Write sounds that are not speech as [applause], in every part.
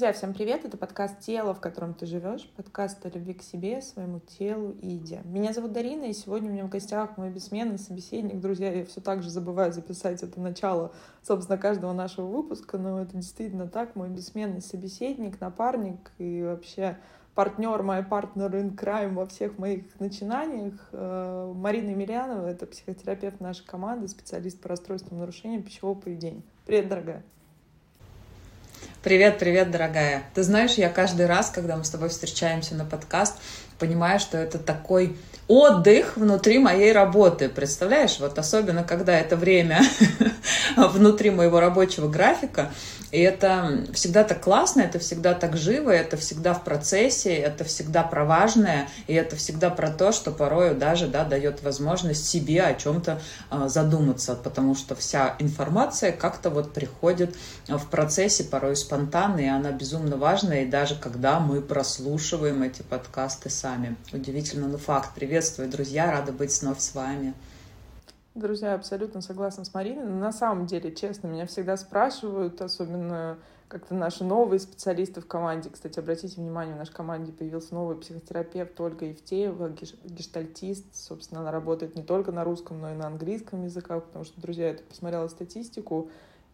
Друзья, всем привет! Это подкаст «Тело, в котором ты живешь», подкаст о любви к себе, своему телу и еде. Меня зовут Дарина, и сегодня у меня в гостях мой бессменный собеседник. Друзья, я все так же забываю записать это начало, собственно, каждого нашего выпуска, но это действительно так. Мой бессменный собеседник, напарник и вообще партнер, мой партнер in crime во всех моих начинаниях. Э, Марина Емельянова — это психотерапевт нашей команды, специалист по расстройствам нарушения пищевого поведения. Привет, дорогая! Привет, привет, дорогая. Ты знаешь, я каждый раз, когда мы с тобой встречаемся на подкаст, понимаю, что это такой отдых внутри моей работы. Представляешь, вот особенно когда это время [laughs] внутри моего рабочего графика, и это всегда так классно, это всегда так живо, это всегда в процессе, это всегда про важное, и это всегда про то, что порою даже да, дает возможность себе о чем-то э, задуматься, потому что вся информация как-то вот приходит в процессе, порой спонтанно, и она безумно важная, и даже когда мы прослушиваем эти подкасты сами. Удивительно, но факт. Приветствую, друзья, рада быть снова с вами. Друзья, абсолютно согласна с Мариной. Но на самом деле, честно, меня всегда спрашивают, особенно как-то наши новые специалисты в команде. Кстати, обратите внимание, в нашей команде появился новый психотерапевт Ольга Евтеева, гештальтист. Собственно, она работает не только на русском, но и на английском языках, потому что, друзья, я посмотрела статистику,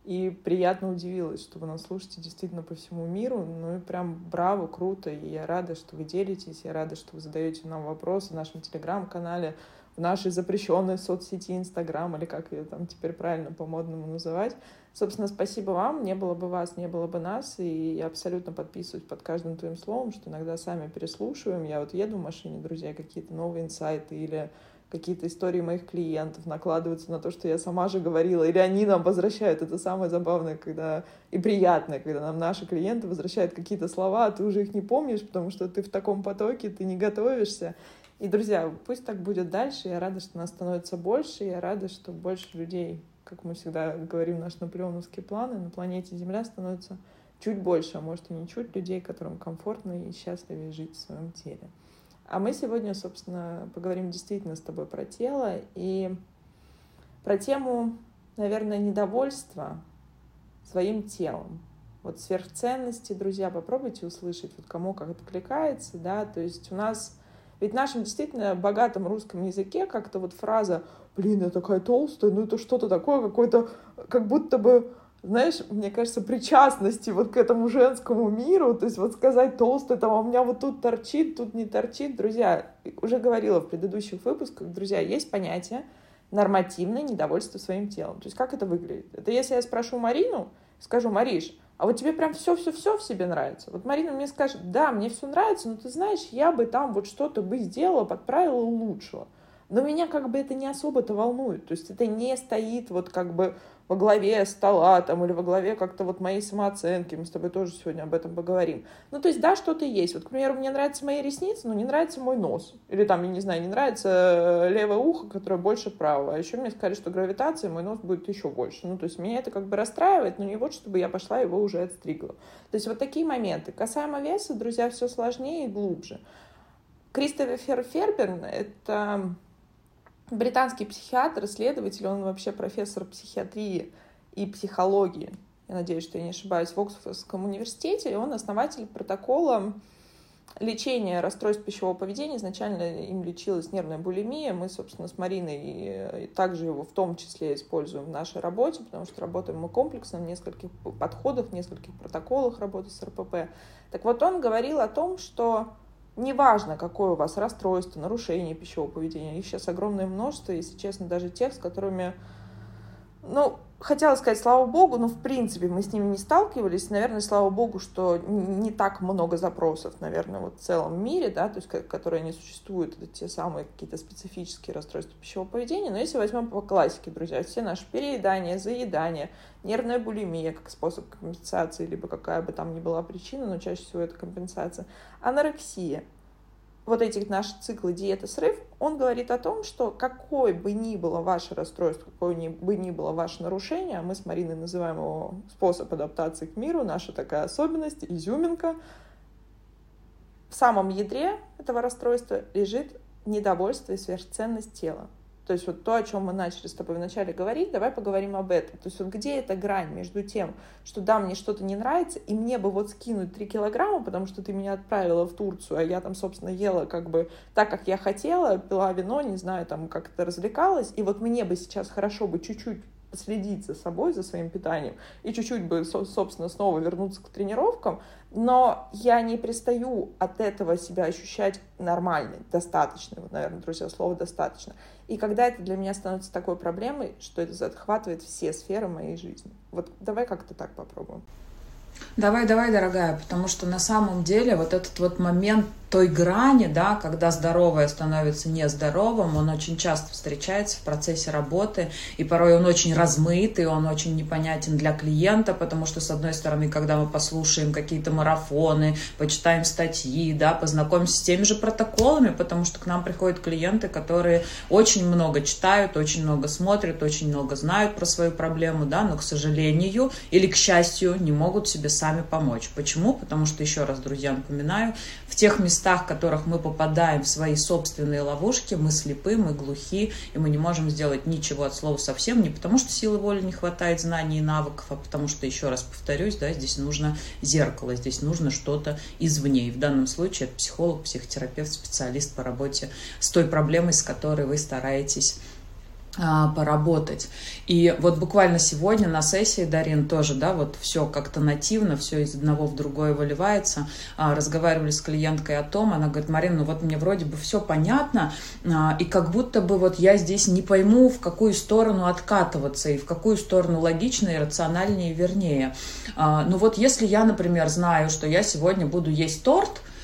и приятно удивилась, что вы нас слушаете действительно по всему миру. Ну и прям браво, круто. И я рада, что вы делитесь, я рада, что вы задаете нам вопросы в нашем телеграм-канале в нашей запрещенной соцсети Инстаграм, или как ее там теперь правильно по-модному называть. Собственно, спасибо вам. Не было бы вас, не было бы нас. И я абсолютно подписываюсь под каждым твоим словом, что иногда сами переслушиваем. Я вот еду в машине, друзья, какие-то новые инсайты или какие-то истории моих клиентов накладываются на то, что я сама же говорила, или они нам возвращают. Это самое забавное, когда и приятное, когда нам наши клиенты возвращают какие-то слова, а ты уже их не помнишь, потому что ты в таком потоке, ты не готовишься. И, друзья, пусть так будет дальше. Я рада, что нас становится больше. Я рада, что больше людей, как мы всегда говорим, наши наполеоновские планы, на планете Земля становится чуть больше, а может и не чуть людей, которым комфортно и счастливее жить в своем теле. А мы сегодня, собственно, поговорим действительно с тобой про тело и про тему, наверное, недовольства своим телом. Вот сверхценности, друзья, попробуйте услышать, вот кому как откликается, да, то есть у нас ведь в нашем действительно богатом русском языке как-то вот фраза «блин, я такая толстая», ну это что-то такое, какое-то, как будто бы знаешь, мне кажется, причастности вот к этому женскому миру, то есть вот сказать толстый, там, а у меня вот тут торчит, тут не торчит. Друзья, уже говорила в предыдущих выпусках, друзья, есть понятие нормативное недовольство своим телом. То есть как это выглядит? Это если я спрошу Марину, скажу, Мариш, а вот тебе прям все-все-все в себе нравится. Вот Марина мне скажет, да, мне все нравится, но ты знаешь, я бы там вот что-то бы сделала, подправила, улучшила. Но меня как бы это не особо-то волнует. То есть это не стоит вот как бы во главе стола там, или во главе как-то вот моей самооценки. Мы с тобой тоже сегодня об этом поговорим. Ну, то есть, да, что-то есть. Вот, к примеру, мне нравятся мои ресницы, но не нравится мой нос. Или там, я не знаю, не нравится э, левое ухо, которое больше правого. А еще мне сказали, что гравитация, мой нос будет еще больше. Ну, то есть, меня это как бы расстраивает, но не вот, чтобы я пошла его уже отстригла. То есть, вот такие моменты. Касаемо веса, друзья, все сложнее и глубже. Кристофер Ферберн — это британский психиатр, исследователь, он вообще профессор психиатрии и психологии. Я надеюсь, что я не ошибаюсь, в Оксфордском университете. И он основатель протокола лечения расстройств пищевого поведения. Изначально им лечилась нервная булимия. Мы, собственно, с Мариной также его в том числе используем в нашей работе, потому что работаем мы комплексно в нескольких подходах, в нескольких протоколах работы с РПП. Так вот, он говорил о том, что Неважно, какое у вас расстройство, нарушение пищевого поведения, их сейчас огромное множество, если честно, даже тех, с которыми, ну, хотела сказать, слава богу, но в принципе мы с ними не сталкивались. Наверное, слава богу, что не так много запросов, наверное, вот в целом мире, да, то есть которые не существуют, это те самые какие-то специфические расстройства пищевого поведения. Но если возьмем по классике, друзья, все наши переедания, заедания, нервная булимия как способ компенсации, либо какая бы там ни была причина, но чаще всего это компенсация, анорексия – вот эти наши циклы диета срыв, он говорит о том, что какой бы ни было ваше расстройство, какое бы ни было ваше нарушение, а мы с Мариной называем его способ адаптации к миру, наша такая особенность, изюминка, в самом ядре этого расстройства лежит недовольство и сверхценность тела. То есть вот то, о чем мы начали с тобой вначале говорить, давай поговорим об этом. То есть вот где эта грань между тем, что да, мне что-то не нравится, и мне бы вот скинуть 3 килограмма, потому что ты меня отправила в Турцию, а я там, собственно, ела как бы так, как я хотела, пила вино, не знаю, там как-то развлекалась, и вот мне бы сейчас хорошо бы чуть-чуть следить за собой, за своим питанием, и чуть-чуть бы, собственно, снова вернуться к тренировкам, но я не перестаю от этого себя ощущать нормальной, достаточной, вот, наверное, друзья, слово «достаточно». И когда это для меня становится такой проблемой, что это захватывает все сферы моей жизни. Вот давай как-то так попробуем. Давай, давай, дорогая, потому что на самом деле вот этот вот момент той грани, да, когда здоровое становится нездоровым, он очень часто встречается в процессе работы, и порой он очень размытый, он очень непонятен для клиента, потому что, с одной стороны, когда мы послушаем какие-то марафоны, почитаем статьи, да, познакомимся с теми же протоколами, потому что к нам приходят клиенты, которые очень много читают, очень много смотрят, очень много знают про свою проблему, да, но, к сожалению или к счастью, не могут себе сами помочь. Почему? Потому что, еще раз, друзья, напоминаю, в тех местах, в которых мы попадаем в свои собственные ловушки, мы слепы, мы глухи, и мы не можем сделать ничего от слова совсем, не потому что силы воли не хватает знаний и навыков, а потому что, еще раз повторюсь, да, здесь нужно зеркало, здесь нужно что-то извне. И в данном случае это психолог, психотерапевт, специалист по работе с той проблемой, с которой вы стараетесь поработать. И вот буквально сегодня на сессии, Дарин, тоже, да, вот все как-то нативно, все из одного в другое выливается. А, разговаривали с клиенткой о том, она говорит, Марина, ну вот мне вроде бы все понятно, а, и как будто бы вот я здесь не пойму, в какую сторону откатываться, и в какую сторону логичнее, рациональнее, вернее. Ну вот если я, например, знаю, что я сегодня буду есть торт, а,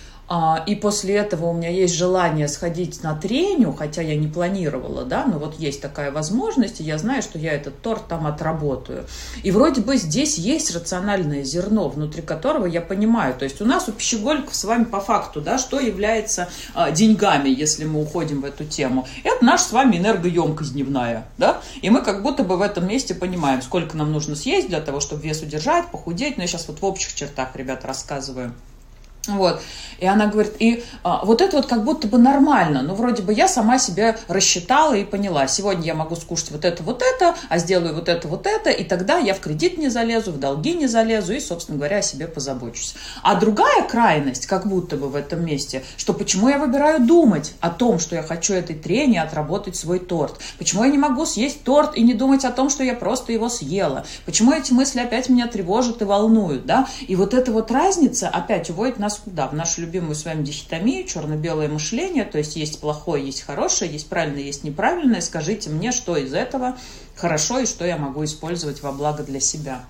и после этого у меня есть желание сходить на треню, хотя я не планировала, да, но вот есть такая возможность, и я знаю, что я этот торт там отработаю. И вроде бы здесь есть рациональное зерно, внутри которого я понимаю, то есть у нас у пищеголиков с вами по факту, да, что является а, деньгами, если мы уходим в эту тему. Это наша с вами энергоемкость дневная, да, и мы как будто бы в этом месте понимаем, сколько нам нужно съесть для того, чтобы вес удержать, похудеть, но я сейчас вот в общих чертах, ребята, рассказываю. Вот. И она говорит, и а, вот это вот как будто бы нормально. Ну, вроде бы я сама себя рассчитала и поняла. Сегодня я могу скушать вот это, вот это, а сделаю вот это, вот это, и тогда я в кредит не залезу, в долги не залезу и, собственно говоря, о себе позабочусь. А другая крайность, как будто бы в этом месте, что почему я выбираю думать о том, что я хочу этой трени отработать свой торт? Почему я не могу съесть торт и не думать о том, что я просто его съела? Почему эти мысли опять меня тревожат и волнуют, да? И вот эта вот разница опять уводит нас нас куда? В нашу любимую с вами дихотомию, черно-белое мышление, то есть есть плохое, есть хорошее, есть правильное, есть неправильное. Скажите мне, что из этого хорошо и что я могу использовать во благо для себя.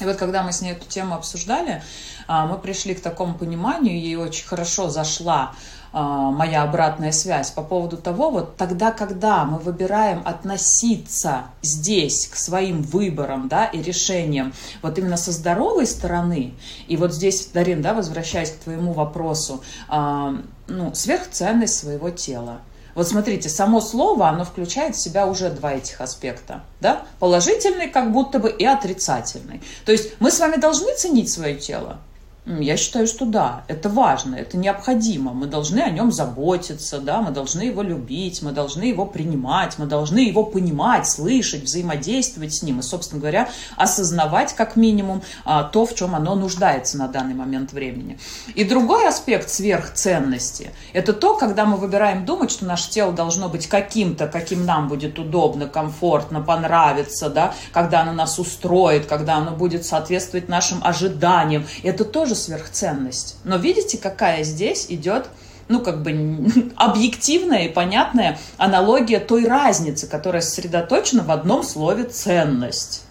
И вот когда мы с ней эту тему обсуждали, а, мы пришли к такому пониманию, ей очень хорошо зашла моя обратная связь по поводу того, вот тогда, когда мы выбираем относиться здесь к своим выборам, да, и решениям, вот именно со здоровой стороны, и вот здесь, Дарин, да, возвращаясь к твоему вопросу, э, ну, сверхценность своего тела. Вот смотрите, само слово, оно включает в себя уже два этих аспекта, да, положительный как будто бы и отрицательный. То есть мы с вами должны ценить свое тело, я считаю, что да, это важно, это необходимо. Мы должны о нем заботиться, да, мы должны его любить, мы должны его принимать, мы должны его понимать, слышать, взаимодействовать с ним и, собственно говоря, осознавать как минимум а, то, в чем оно нуждается на данный момент времени. И другой аспект сверхценности – это то, когда мы выбираем думать, что наше тело должно быть каким-то, каким нам будет удобно, комфортно, понравится, да, когда оно нас устроит, когда оно будет соответствовать нашим ожиданиям. Это тоже тоже сверхценность. Но видите, какая здесь идет ну, как бы [laughs] объективная и понятная аналогия той разницы, которая сосредоточена в одном слове «ценность».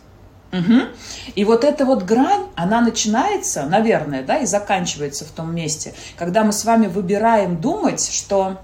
Угу. И вот эта вот грань, она начинается, наверное, да, и заканчивается в том месте, когда мы с вами выбираем думать, что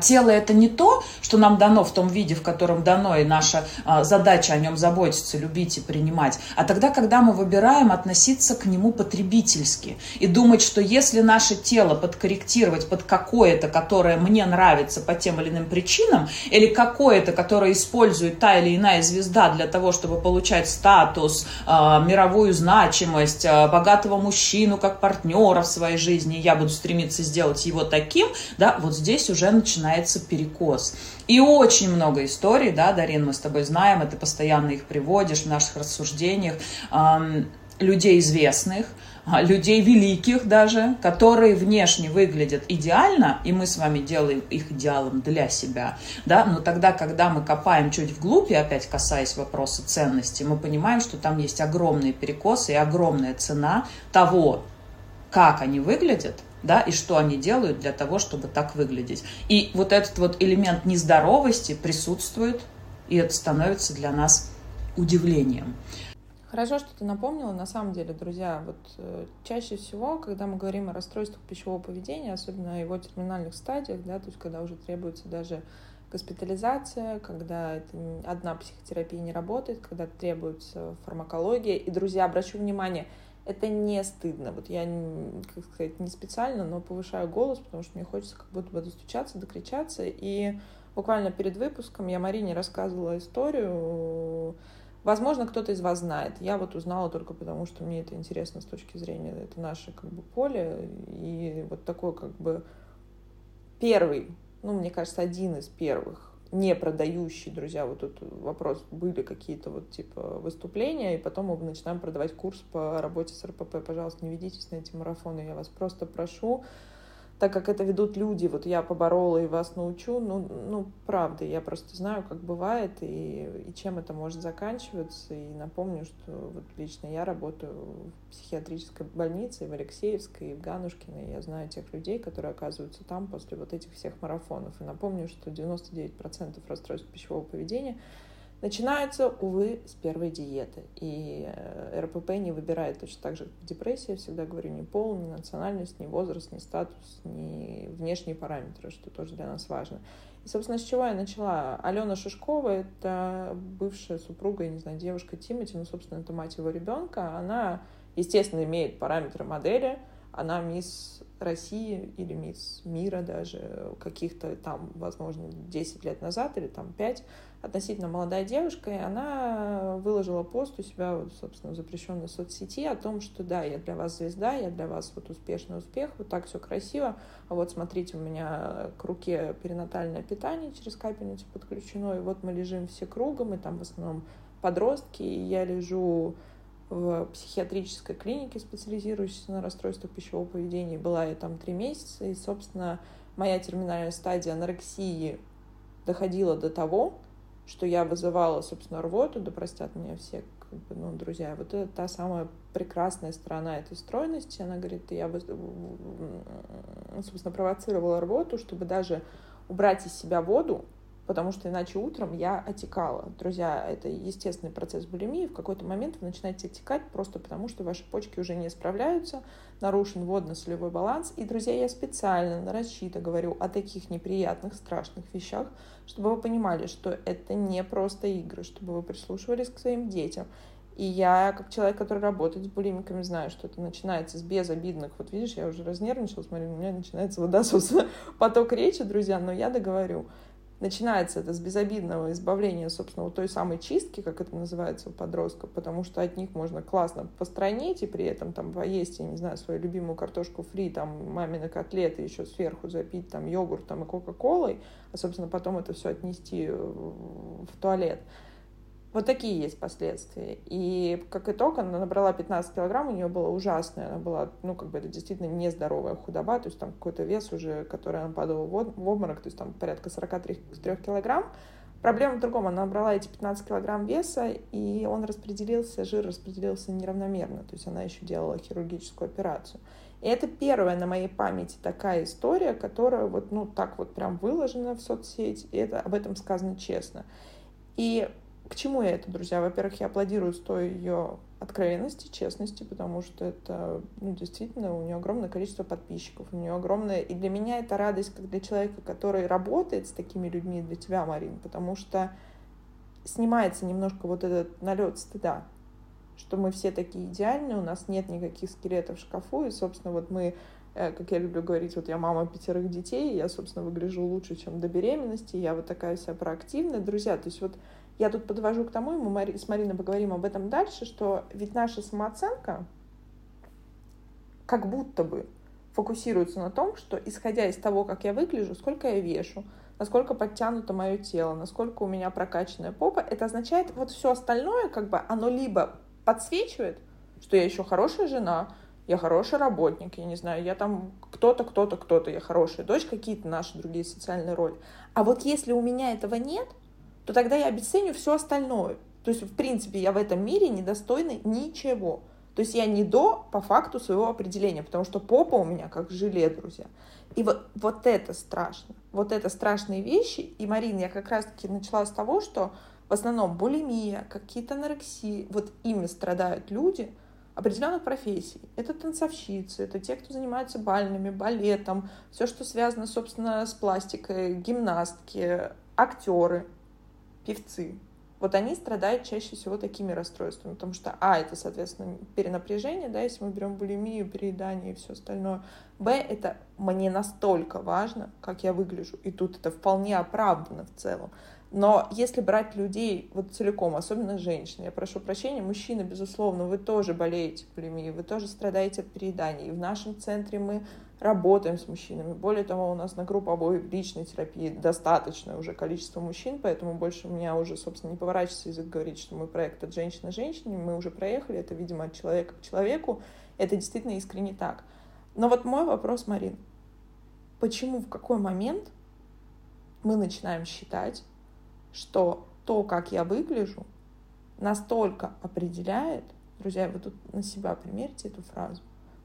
тело это не то, что нам дано в том виде, в котором дано, и наша а, задача о нем заботиться, любить и принимать, а тогда, когда мы выбираем относиться к нему потребительски и думать, что если наше тело подкорректировать под какое-то, которое мне нравится по тем или иным причинам, или какое-то, которое использует та или иная звезда для того, чтобы получать статус, а, мировую значимость, богатого мужчину как партнера в своей жизни, я буду стремиться сделать его таким, да, вот здесь уже начинается перекос. И очень много историй, да, Дарин, мы с тобой знаем, и ты постоянно их приводишь в наших рассуждениях, эм, людей известных, а, людей великих даже, которые внешне выглядят идеально, и мы с вами делаем их идеалом для себя, да, но тогда, когда мы копаем чуть вглубь, и опять касаясь вопроса ценности, мы понимаем, что там есть огромные перекосы и огромная цена того, как они выглядят, да, и что они делают для того, чтобы так выглядеть. И вот этот вот элемент нездоровости присутствует, и это становится для нас удивлением. Хорошо, что ты напомнила. На самом деле, друзья, вот э, чаще всего, когда мы говорим о расстройствах пищевого поведения, особенно о его терминальных стадиях, да, то есть когда уже требуется даже госпитализация, когда это одна психотерапия не работает, когда требуется фармакология. И, друзья, обращу внимание, это не стыдно. Вот я, как сказать, не специально, но повышаю голос, потому что мне хочется как будто бы достучаться, докричаться. И буквально перед выпуском я Марине рассказывала историю Возможно, кто-то из вас знает. Я вот узнала только потому, что мне это интересно с точки зрения, это наше как бы поле. И вот такой как бы первый, ну, мне кажется, один из первых не продающий, друзья, вот тут вопрос, были какие-то вот типа выступления, и потом мы начинаем продавать курс по работе с РПП. Пожалуйста, не ведитесь на эти марафоны, я вас просто прошу так как это ведут люди, вот я поборола и вас научу, ну, ну правда, я просто знаю, как бывает и, и чем это может заканчиваться. И напомню, что вот лично я работаю в психиатрической больнице в Алексеевской, и в Ганушкино, и я знаю тех людей, которые оказываются там после вот этих всех марафонов. И напомню, что 99% расстройств пищевого поведения — начинаются, увы, с первой диеты. И э, РПП не выбирает точно так же, как депрессия, всегда говорю, ни пол, ни национальность, ни возраст, ни статус, ни внешние параметры, что тоже для нас важно. И, собственно, с чего я начала? Алена Шишкова — это бывшая супруга, я не знаю, девушка Тимати, ну, собственно, это мать его ребенка. Она, естественно, имеет параметры модели, она мисс России или мисс мира даже каких-то там, возможно, 10 лет назад или там 5, относительно молодая девушка, и она выложила пост у себя, вот, собственно, в запрещенной соцсети о том, что да, я для вас звезда, я для вас вот успешный успех, вот так все красиво, а вот смотрите, у меня к руке перинатальное питание через капельницу подключено, и вот мы лежим все кругом, и там в основном подростки, и я лежу в психиатрической клинике, специализирующейся на расстройствах пищевого поведения. Была я там три месяца, и, собственно, моя терминальная стадия анорексии доходила до того, что я вызывала, собственно, рвоту, да простят меня все, как бы, ну, друзья, вот это та самая прекрасная сторона этой стройности. Она говорит, я, собственно, провоцировала рвоту, чтобы даже убрать из себя воду, потому что иначе утром я отекала. Друзья, это естественный процесс булимии. В какой-то момент вы начинаете отекать просто потому, что ваши почки уже не справляются, нарушен водно-солевой баланс. И, друзья, я специально нарочито говорю о таких неприятных, страшных вещах, чтобы вы понимали, что это не просто игры, чтобы вы прислушивались к своим детям. И я, как человек, который работает с булимиками, знаю, что это начинается с безобидных. Вот видишь, я уже разнервничалась, смотри, у меня начинается собственно, [laughs] поток речи, друзья, но я договорю начинается это с безобидного избавления, собственно, вот той самой чистки, как это называется у подростков, потому что от них можно классно постранить и при этом там поесть, я не знаю, свою любимую картошку фри, там мамины котлеты еще сверху запить там йогуртом и кока-колой, а, собственно, потом это все отнести в туалет. Вот такие есть последствия. И как итог, она набрала 15 килограмм, у нее было ужасное. Она была, ну, как бы это действительно нездоровая худоба, то есть там какой-то вес уже, который она падала в обморок, то есть там порядка 43 килограмм. Проблема в другом, она набрала эти 15 килограмм веса, и он распределился, жир распределился неравномерно, то есть она еще делала хирургическую операцию. И это первая на моей памяти такая история, которая вот, ну, так вот прям выложена в соцсети, и это, об этом сказано честно. И к чему я это, друзья? Во-первых, я аплодирую стоя ее откровенности, честности, потому что это, ну, действительно, у нее огромное количество подписчиков, у нее огромное... И для меня это радость, как для человека, который работает с такими людьми, для тебя, Марин, потому что снимается немножко вот этот налет стыда, что мы все такие идеальные, у нас нет никаких скелетов в шкафу, и, собственно, вот мы э, как я люблю говорить, вот я мама пятерых детей, я, собственно, выгляжу лучше, чем до беременности, я вот такая вся проактивная. Друзья, то есть вот я тут подвожу к тому, и мы с Мариной поговорим об этом дальше, что ведь наша самооценка как будто бы фокусируются на том, что исходя из того, как я выгляжу, сколько я вешу, насколько подтянуто мое тело, насколько у меня прокачанная попа, это означает вот все остальное, как бы оно либо подсвечивает, что я еще хорошая жена, я хороший работник, я не знаю, я там кто-то, кто-то, кто-то, я хорошая дочь, какие-то наши другие социальные роли. А вот если у меня этого нет, то тогда я обесценю все остальное. То есть, в принципе, я в этом мире недостойна ничего. То есть я не до по факту своего определения, потому что попа у меня как желе, друзья. И вот, вот это страшно. Вот это страшные вещи. И, Марина, я как раз-таки начала с того, что в основном булимия, какие-то анорексии, вот ими страдают люди определенных профессий. Это танцовщицы, это те, кто занимается бальными, балетом, все, что связано, собственно, с пластикой, гимнастки, актеры, певцы вот они страдают чаще всего такими расстройствами, потому что, а, это, соответственно, перенапряжение, да, если мы берем булимию, переедание и все остальное, б, это мне настолько важно, как я выгляжу, и тут это вполне оправдано в целом. Но если брать людей вот целиком, особенно женщин, я прошу прощения, мужчины, безусловно, вы тоже болеете булимией, вы тоже страдаете от перееданий. И в нашем центре мы работаем с мужчинами. Более того, у нас на групповой личной терапии достаточное уже количество мужчин, поэтому больше у меня уже, собственно, не поворачивается язык говорить, что мы проект от женщины женщине, мы уже проехали, это, видимо, от человека к человеку, это действительно искренне так. Но вот мой вопрос, Марин, почему, в какой момент мы начинаем считать, что то, как я выгляжу, настолько определяет, друзья, вы тут на себя примерьте эту фразу,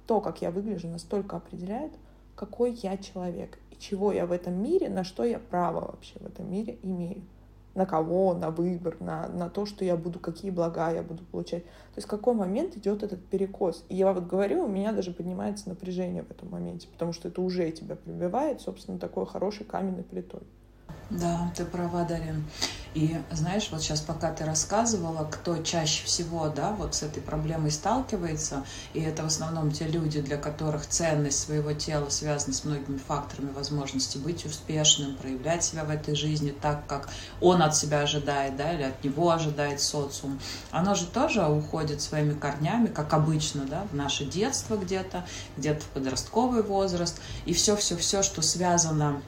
то, как я выгляжу, настолько определяет, какой я человек и чего я в этом мире, на что я право вообще в этом мире имею. На кого, на выбор, на, на то, что я буду, какие блага я буду получать. То есть в какой момент идет этот перекос. И я вот говорю, у меня даже поднимается напряжение в этом моменте, потому что это уже тебя прибивает, собственно, такой хорошей каменной плитой. Да, ты права, Дарин. И знаешь, вот сейчас пока ты рассказывала, кто чаще всего, да, вот с этой проблемой сталкивается, и это в основном те люди, для которых ценность своего тела связана с многими факторами возможности быть успешным, проявлять себя в этой жизни так, как он от себя ожидает, да, или от него ожидает социум. Оно же тоже уходит своими корнями, как обычно, да, в наше детство где-то, где-то в подростковый возраст, и все-все-все, что связано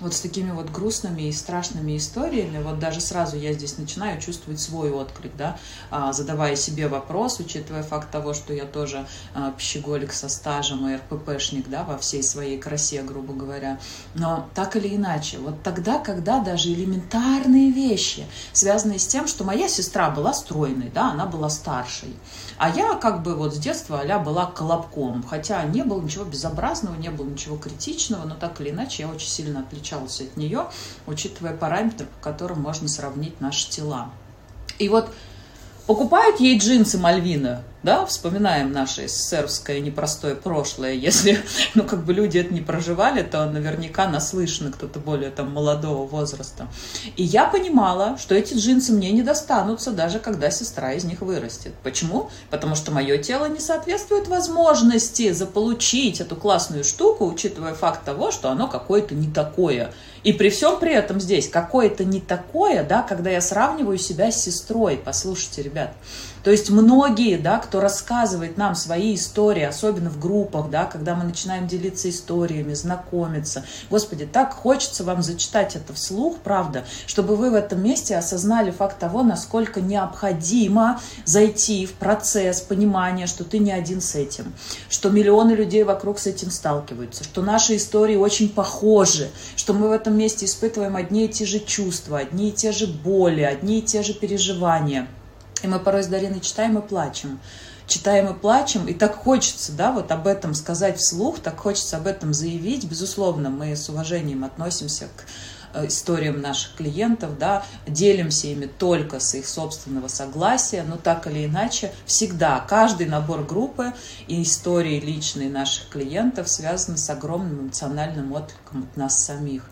вот с такими вот грустными и страшными историями, вот даже сразу я здесь начинаю чувствовать свой отклик, да, а, задавая себе вопрос, учитывая факт того, что я тоже а, пищеголик со стажем и РППшник, да, во всей своей красе, грубо говоря. Но так или иначе, вот тогда, когда даже элементарные вещи, связанные с тем, что моя сестра была стройной, да, она была старшей, а я как бы вот с детства а была колобком, хотя не было ничего безобразного, не было ничего критичного, но так или иначе я очень сильно отличалась от нее, учитывая параметры, по которым можно сравнить наши тела. И вот покупают ей джинсы Мальвина, да, вспоминаем наше СССРское непростое прошлое, если, ну, как бы люди это не проживали, то наверняка наслышаны кто-то более там молодого возраста. И я понимала, что эти джинсы мне не достанутся, даже когда сестра из них вырастет. Почему? Потому что мое тело не соответствует возможности заполучить эту классную штуку, учитывая факт того, что оно какое-то не такое. И при всем при этом здесь какое-то не такое, да, когда я сравниваю себя с сестрой. Послушайте, ребят, то есть многие, да, кто рассказывает нам свои истории, особенно в группах, да, когда мы начинаем делиться историями, знакомиться. Господи, так хочется вам зачитать это вслух, правда, чтобы вы в этом месте осознали факт того, насколько необходимо зайти в процесс понимания, что ты не один с этим, что миллионы людей вокруг с этим сталкиваются, что наши истории очень похожи, что мы в этом месте испытываем одни и те же чувства, одни и те же боли, одни и те же переживания – и мы порой с Дариной читаем и плачем. Читаем и плачем, и так хочется, да, вот об этом сказать вслух, так хочется об этом заявить. Безусловно, мы с уважением относимся к э, историям наших клиентов, да, делимся ими только с их собственного согласия, но так или иначе всегда каждый набор группы и истории личные наших клиентов связаны с огромным эмоциональным откликом от нас самих.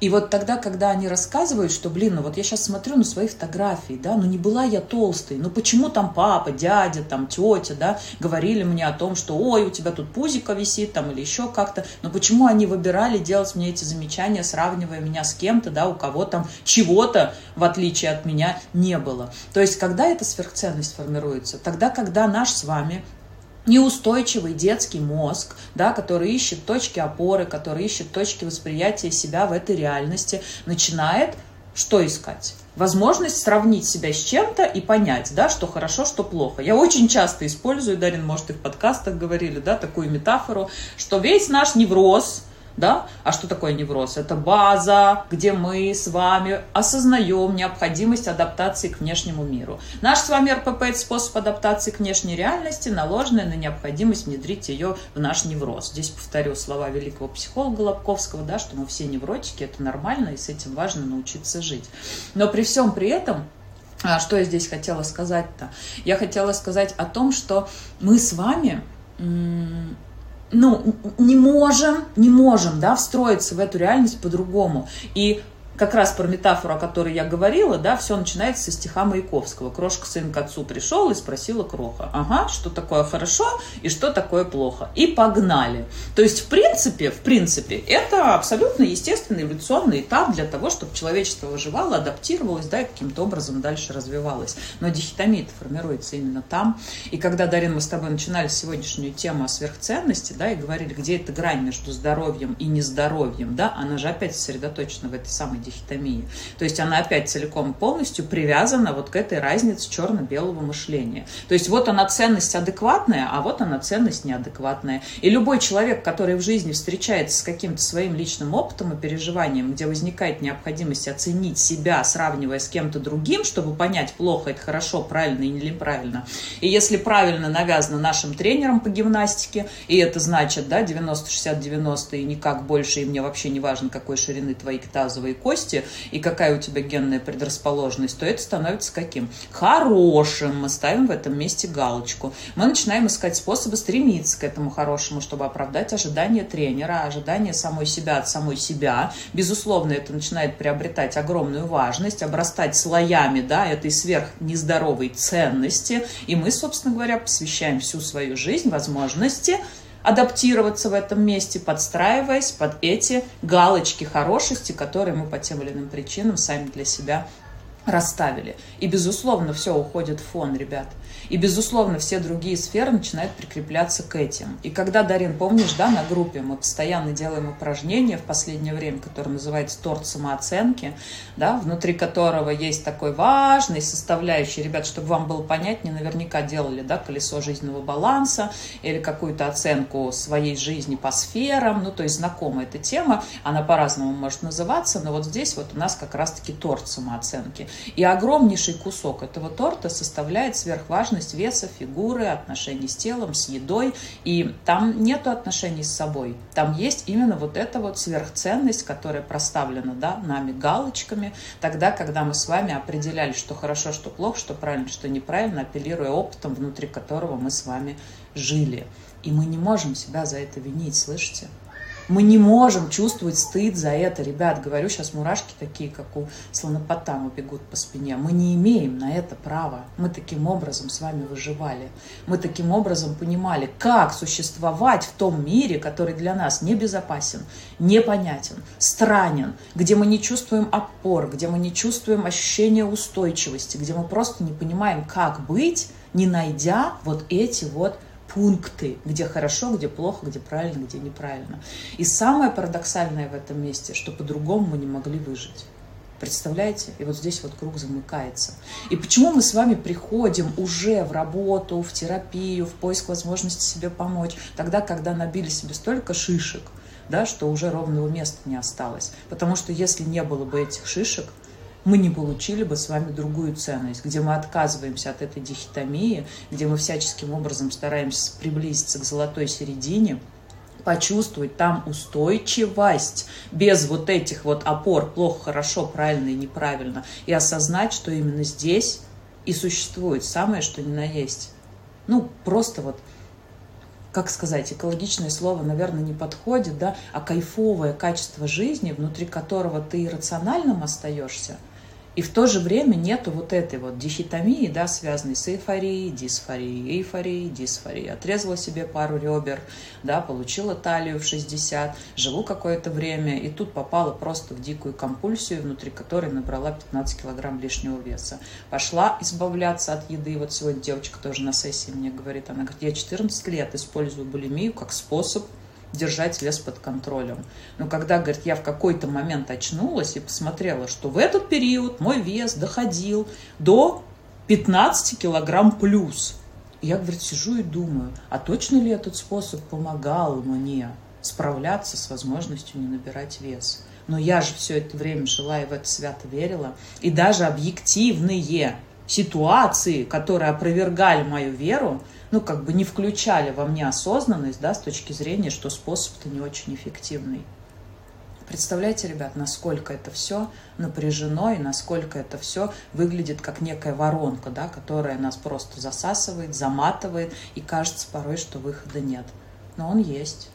И вот тогда, когда они рассказывают, что, блин, ну вот я сейчас смотрю на свои фотографии, да, ну не была я толстой, ну почему там папа, дядя, там тетя, да, говорили мне о том, что, ой, у тебя тут пузико висит, там, или еще как-то, но почему они выбирали делать мне эти замечания, сравнивая меня с кем-то, да, у кого там чего-то, в отличие от меня, не было. То есть, когда эта сверхценность формируется? Тогда, когда наш с вами неустойчивый детский мозг, да, который ищет точки опоры, который ищет точки восприятия себя в этой реальности, начинает что искать? Возможность сравнить себя с чем-то и понять, да, что хорошо, что плохо. Я очень часто использую, Дарин, может, и в подкастах говорили, да, такую метафору, что весь наш невроз, да? А что такое невроз? Это база, где мы с вами осознаем необходимость адаптации к внешнему миру. Наш с вами РПП – это способ адаптации к внешней реальности, наложенная на необходимость внедрить ее в наш невроз. Здесь повторю слова великого психолога Лобковского, да, что мы все невротики, это нормально, и с этим важно научиться жить. Но при всем при этом а, что я здесь хотела сказать-то? Я хотела сказать о том, что мы с вами ну, не можем, не можем, да, встроиться в эту реальность по-другому. И как раз про метафору, о которой я говорила, да, все начинается со стиха Маяковского. Крошка сын к отцу пришел и спросила Кроха, ага, что такое хорошо и что такое плохо. И погнали. То есть, в принципе, в принципе, это абсолютно естественный эволюционный этап для того, чтобы человечество выживало, адаптировалось, да, и каким-то образом дальше развивалось. Но дихотомия формируется именно там. И когда, Дарин, мы с тобой начинали сегодняшнюю тему о сверхценности, да, и говорили, где эта грань между здоровьем и нездоровьем, да, она же опять сосредоточена в этой самой дихотомии. То есть она опять целиком и полностью привязана вот к этой разнице черно-белого мышления. То есть вот она ценность адекватная, а вот она ценность неадекватная. И любой человек, который в жизни встречается с каким-то своим личным опытом и переживанием, где возникает необходимость оценить себя, сравнивая с кем-то другим, чтобы понять, плохо это хорошо, правильно или неправильно. И если правильно навязано нашим тренером по гимнастике, и это значит, да, 90-60-90 и никак больше, и мне вообще не важно, какой ширины твои тазовые кости, кости и какая у тебя генная предрасположенность, то это становится каким? Хорошим. Мы ставим в этом месте галочку. Мы начинаем искать способы стремиться к этому хорошему, чтобы оправдать ожидания тренера, ожидания самой себя от самой себя. Безусловно, это начинает приобретать огромную важность, обрастать слоями да, этой сверхнездоровой ценности. И мы, собственно говоря, посвящаем всю свою жизнь возможности адаптироваться в этом месте, подстраиваясь под эти галочки хорошести, которые мы по тем или иным причинам сами для себя расставили. И, безусловно, все уходит в фон, ребят. И, безусловно, все другие сферы начинают прикрепляться к этим. И когда, Дарин, помнишь, да, на группе мы постоянно делаем упражнение в последнее время, которое называется торт самооценки, да, внутри которого есть такой важный составляющий. Ребят, чтобы вам было понятнее, наверняка делали, да, колесо жизненного баланса или какую-то оценку своей жизни по сферам, ну, то есть знакома эта тема, она по-разному может называться, но вот здесь вот у нас как раз-таки торт самооценки. И огромнейший кусок этого торта составляет сверхважность веса, фигуры, отношений с телом, с едой. И там нет отношений с собой. Там есть именно вот эта вот сверхценность, которая проставлена да, нами галочками, тогда, когда мы с вами определяли, что хорошо, что плохо, что правильно, что неправильно, апеллируя опытом, внутри которого мы с вами жили. И мы не можем себя за это винить, слышите? Мы не можем чувствовать стыд за это. Ребят, говорю, сейчас мурашки такие, как у слонопотама бегут по спине. Мы не имеем на это права. Мы таким образом с вами выживали. Мы таким образом понимали, как существовать в том мире, который для нас небезопасен, непонятен, странен, где мы не чувствуем опор, где мы не чувствуем ощущения устойчивости, где мы просто не понимаем, как быть, не найдя вот эти вот пункты, где хорошо, где плохо, где правильно, где неправильно. И самое парадоксальное в этом месте, что по-другому мы не могли выжить. Представляете? И вот здесь вот круг замыкается. И почему мы с вами приходим уже в работу, в терапию, в поиск возможности себе помочь, тогда, когда набили себе столько шишек, да, что уже ровного места не осталось. Потому что если не было бы этих шишек, мы не получили бы с вами другую ценность, где мы отказываемся от этой дихотомии, где мы всяческим образом стараемся приблизиться к золотой середине, почувствовать там устойчивость, без вот этих вот опор, плохо, хорошо, правильно и неправильно, и осознать, что именно здесь и существует самое, что ни на есть. Ну, просто вот как сказать, экологичное слово, наверное, не подходит, да, а кайфовое качество жизни, внутри которого ты рациональным остаешься – И в то же время нету вот этой вот дихитомии, да, связанной с эйфорией, дисфорией, эйфорией, дисфорией. Отрезала себе пару ребер, да, получила талию в 60, живу какое-то время, и тут попала просто в дикую компульсию, внутри которой набрала 15 килограмм лишнего веса. Пошла избавляться от еды. Вот сегодня девочка тоже на сессии мне говорит, она говорит, я 14 лет использую булимию как способ держать вес под контролем. Но когда, говорит, я в какой-то момент очнулась и посмотрела, что в этот период мой вес доходил до 15 килограмм плюс. Я, говорит, сижу и думаю, а точно ли этот способ помогал мне справляться с возможностью не набирать вес? Но я же все это время жила и в это свято верила. И даже объективные ситуации, которые опровергали мою веру, ну, как бы не включали во мне осознанность, да, с точки зрения, что способ-то не очень эффективный. Представляете, ребят, насколько это все напряжено и насколько это все выглядит как некая воронка, да, которая нас просто засасывает, заматывает, и кажется порой, что выхода нет. Но он есть.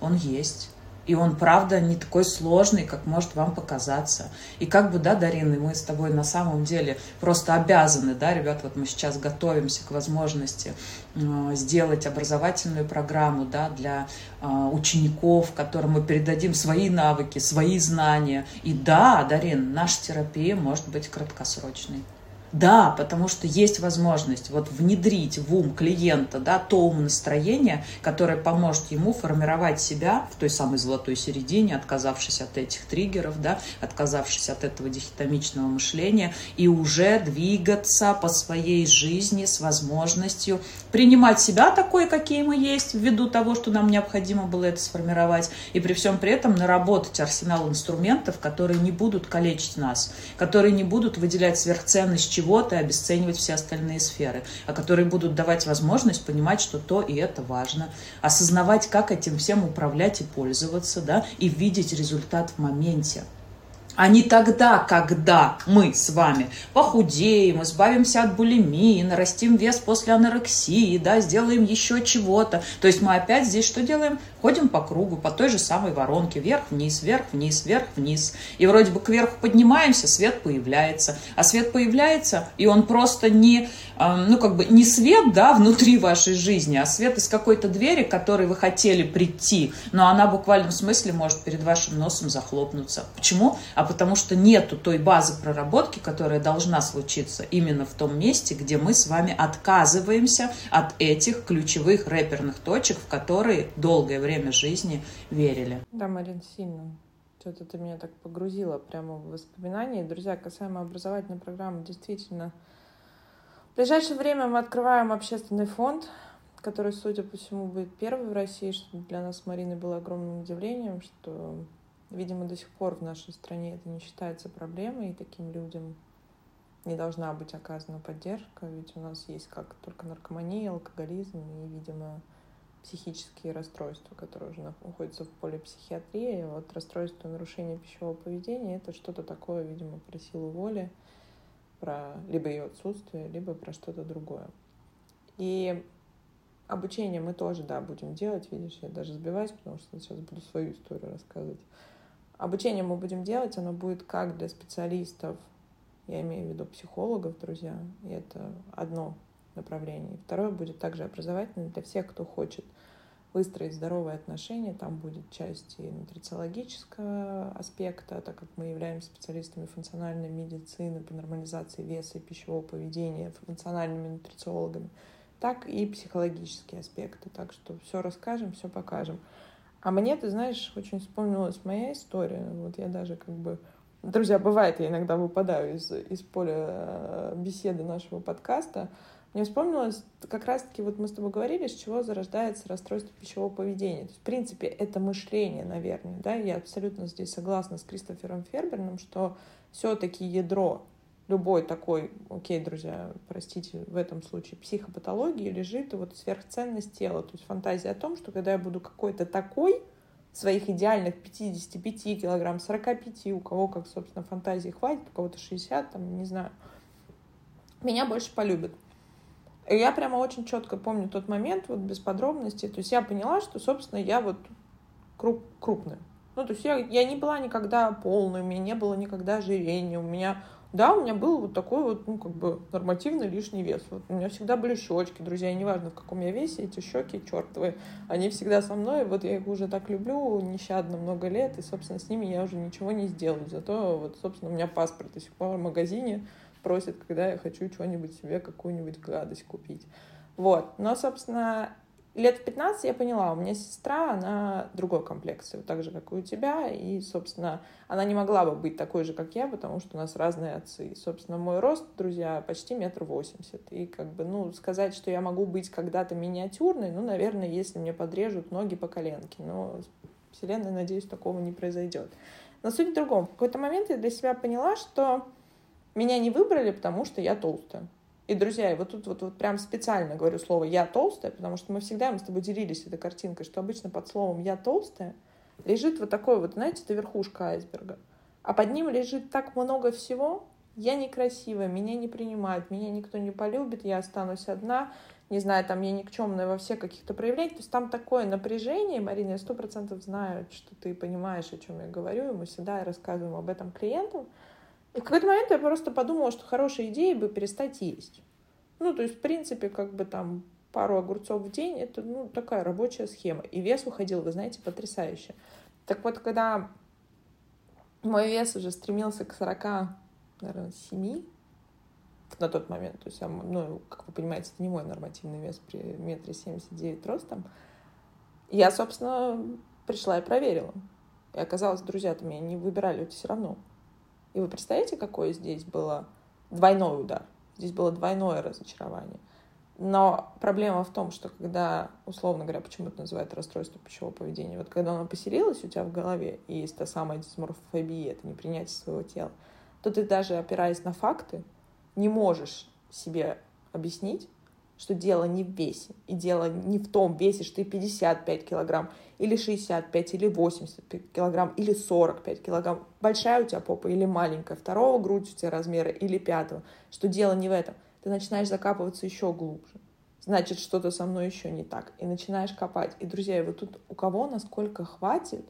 Он есть. И он, правда, не такой сложный, как может вам показаться. И как бы, да, Дарина, мы с тобой на самом деле просто обязаны, да, ребят, вот мы сейчас готовимся к возможности э, сделать образовательную программу, да, для э, учеников, которым мы передадим свои навыки, свои знания. И да, Дарин, наша терапия может быть краткосрочной. Да, потому что есть возможность вот внедрить в ум клиента да, то умонастроение, которое поможет ему формировать себя в той самой золотой середине, отказавшись от этих триггеров, да, отказавшись от этого дихотомичного мышления и уже двигаться по своей жизни с возможностью принимать себя такой, какие мы есть, ввиду того, что нам необходимо было это сформировать, и при всем при этом наработать арсенал инструментов, которые не будут калечить нас, которые не будут выделять сверхценность чего-то и обесценивать все остальные сферы, а которые будут давать возможность понимать, что то и это важно, осознавать, как этим всем управлять и пользоваться, да, и видеть результат в моменте а не тогда, когда мы с вами похудеем, избавимся от булимии, нарастим вес после анорексии, да, сделаем еще чего-то. То есть мы опять здесь что делаем? Ходим по кругу, по той же самой воронке, вверх-вниз, вверх-вниз, вверх-вниз. И вроде бы кверху поднимаемся, свет появляется. А свет появляется, и он просто не, ну как бы не свет, да, внутри вашей жизни, а свет из какой-то двери, к которой вы хотели прийти, но она в буквальном смысле может перед вашим носом захлопнуться. Почему? А потому что нету той базы проработки, которая должна случиться именно в том месте, где мы с вами отказываемся от этих ключевых рэперных точек, в которые долгое время время жизни верили. Да, Марин, сильно. Что-то ты меня так погрузила прямо в воспоминания. Друзья, касаемо образовательной программы, действительно, в ближайшее время мы открываем общественный фонд, который, судя по всему, будет первый в России, что для нас с Мариной было огромным удивлением, что, видимо, до сих пор в нашей стране это не считается проблемой, и таким людям не должна быть оказана поддержка, ведь у нас есть как только наркомания, алкоголизм и, видимо, психические расстройства, которые уже находятся в поле психиатрии. Вот расстройство нарушения пищевого поведения — это что-то такое, видимо, про силу воли, про либо ее отсутствие, либо про что-то другое. И обучение мы тоже, да, будем делать. Видишь, я даже сбиваюсь, потому что сейчас буду свою историю рассказывать. Обучение мы будем делать, оно будет как для специалистов, я имею в виду психологов, друзья, и это одно направлений. Второе будет также образовательное для всех, кто хочет выстроить здоровые отношения. Там будет часть и нутрициологического аспекта, так как мы являемся специалистами функциональной медицины по нормализации веса и пищевого поведения, функциональными нутрициологами, так и психологические аспекты. Так что все расскажем, все покажем. А мне, ты знаешь, очень вспомнилась моя история. Вот я даже как бы... Друзья, бывает, я иногда выпадаю из, из поля э, беседы нашего подкаста, мне вспомнилось, как раз-таки вот мы с тобой говорили, с чего зарождается расстройство пищевого поведения. То есть, в принципе, это мышление, наверное, да, я абсолютно здесь согласна с Кристофером Ферберном, что все-таки ядро любой такой, окей, друзья, простите, в этом случае психопатологии лежит вот сверхценность тела, то есть фантазия о том, что когда я буду какой-то такой, своих идеальных 55 килограмм, 45, у кого как, собственно, фантазии хватит, у кого-то 60, там, не знаю, меня больше полюбят. И я прямо очень четко помню тот момент, вот без подробностей. То есть я поняла, что, собственно, я вот круп, крупная. Ну, то есть я, я не была никогда полной, у меня не было никогда ожирения, у меня Да, у меня был вот такой вот, ну, как бы нормативный лишний вес. Вот у меня всегда были щечки, друзья, и неважно, в каком я весе, эти щеки чертовые, они всегда со мной, вот я их уже так люблю нещадно много лет, и, собственно, с ними я уже ничего не сделаю. Зато, вот, собственно, у меня паспорт до сих пор в магазине просит, когда я хочу что-нибудь себе, какую-нибудь гадость купить. Вот. Но, собственно, лет в 15 я поняла, у меня сестра, она другой комплекции, вот так же, как и у тебя, и, собственно, она не могла бы быть такой же, как я, потому что у нас разные отцы. И, собственно, мой рост, друзья, почти метр восемьдесят. И, как бы, ну, сказать, что я могу быть когда-то миниатюрной, ну, наверное, если мне подрежут ноги по коленке. Но вселенная, надеюсь, такого не произойдет. Но суть в другом. В какой-то момент я для себя поняла, что меня не выбрали, потому что я толстая. И, друзья, я вот тут вот, вот прям специально говорю слово «я толстая», потому что мы всегда, мы с тобой делились этой картинкой, что обычно под словом «я толстая» лежит вот такой вот, знаете, это верхушка айсберга. А под ним лежит так много всего. Я некрасивая, меня не принимают, меня никто не полюбит, я останусь одна, не знаю, там я никчемная во всех каких-то проявлениях. То есть там такое напряжение, Марина, я сто процентов знаю, что ты понимаешь, о чем я говорю, и мы всегда рассказываем об этом клиентам. И в какой-то момент я просто подумала, что хорошая идея бы перестать есть. Ну, то есть, в принципе, как бы там пару огурцов в день, это, ну, такая рабочая схема. И вес уходил, вы знаете, потрясающе. Так вот, когда мой вес уже стремился к 40, наверное, 7 на тот момент, то есть, ну, как вы понимаете, это не мой нормативный вес при метре 79 ростом, я, собственно, пришла и проверила. И оказалось, друзья, то меня не выбирали все равно. И вы представляете, какое здесь было двойной удар? Здесь было двойное разочарование. Но проблема в том, что когда, условно говоря, почему это называют расстройство пищевого поведения, вот когда оно поселилось у тебя в голове, и есть та самая дисморфобия, это непринятие своего тела, то ты даже опираясь на факты, не можешь себе объяснить, что дело не в весе, и дело не в том, весишь ты 55 килограмм, или 65, или 85 килограмм, или 45 килограмм. Большая у тебя попа или маленькая, второго грудь у тебя размера или пятого. Что дело не в этом. Ты начинаешь закапываться еще глубже. Значит, что-то со мной еще не так. И начинаешь копать. И, друзья, вот тут у кого насколько хватит,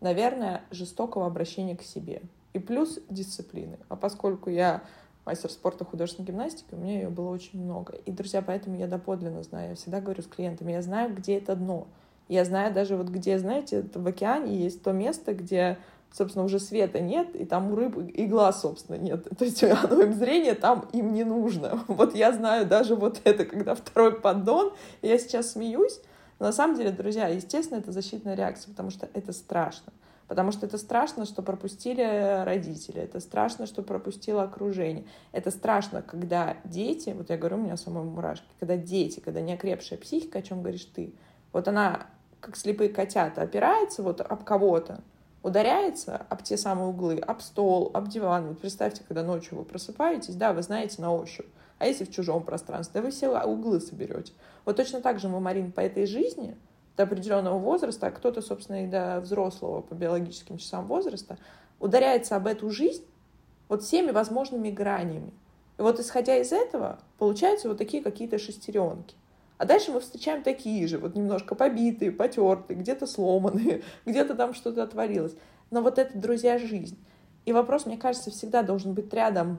наверное, жестокого обращения к себе. И плюс дисциплины. А поскольку я мастер спорта художественной гимнастики, у меня ее было очень много. И, друзья, поэтому я доподлинно знаю, я всегда говорю с клиентами, я знаю, где это дно. Я знаю даже вот где, знаете, в океане есть то место, где, собственно, уже света нет, и там у рыб глаз, собственно, нет. [laughs] То есть оно им зрение там им не нужно. [laughs] Вот я знаю даже вот это, когда второй поддон, я сейчас смеюсь, но на самом деле, друзья, естественно, это защитная реакция, потому что это страшно. Потому что это страшно, что пропустили родители, это страшно, что пропустило окружение. Это страшно, когда дети, вот я говорю, у меня самой мурашки, когда дети, когда неокрепшая психика, о чем говоришь ты, вот она, как слепые котята, опирается вот об кого-то, ударяется об те самые углы, об стол, об диван. Вот представьте, когда ночью вы просыпаетесь, да, вы знаете на ощупь. А если в чужом пространстве, вы все углы соберете. Вот точно так же мы, Марин, по этой жизни до определенного возраста, а кто-то, собственно, и до взрослого по биологическим часам возраста, ударяется об эту жизнь вот всеми возможными гранями. И вот исходя из этого, получаются вот такие какие-то шестеренки. А дальше мы встречаем такие же, вот немножко побитые, потертые, где-то сломанные, [laughs] где-то там что-то отворилось. Но вот это, друзья, жизнь. И вопрос, мне кажется, всегда должен быть рядом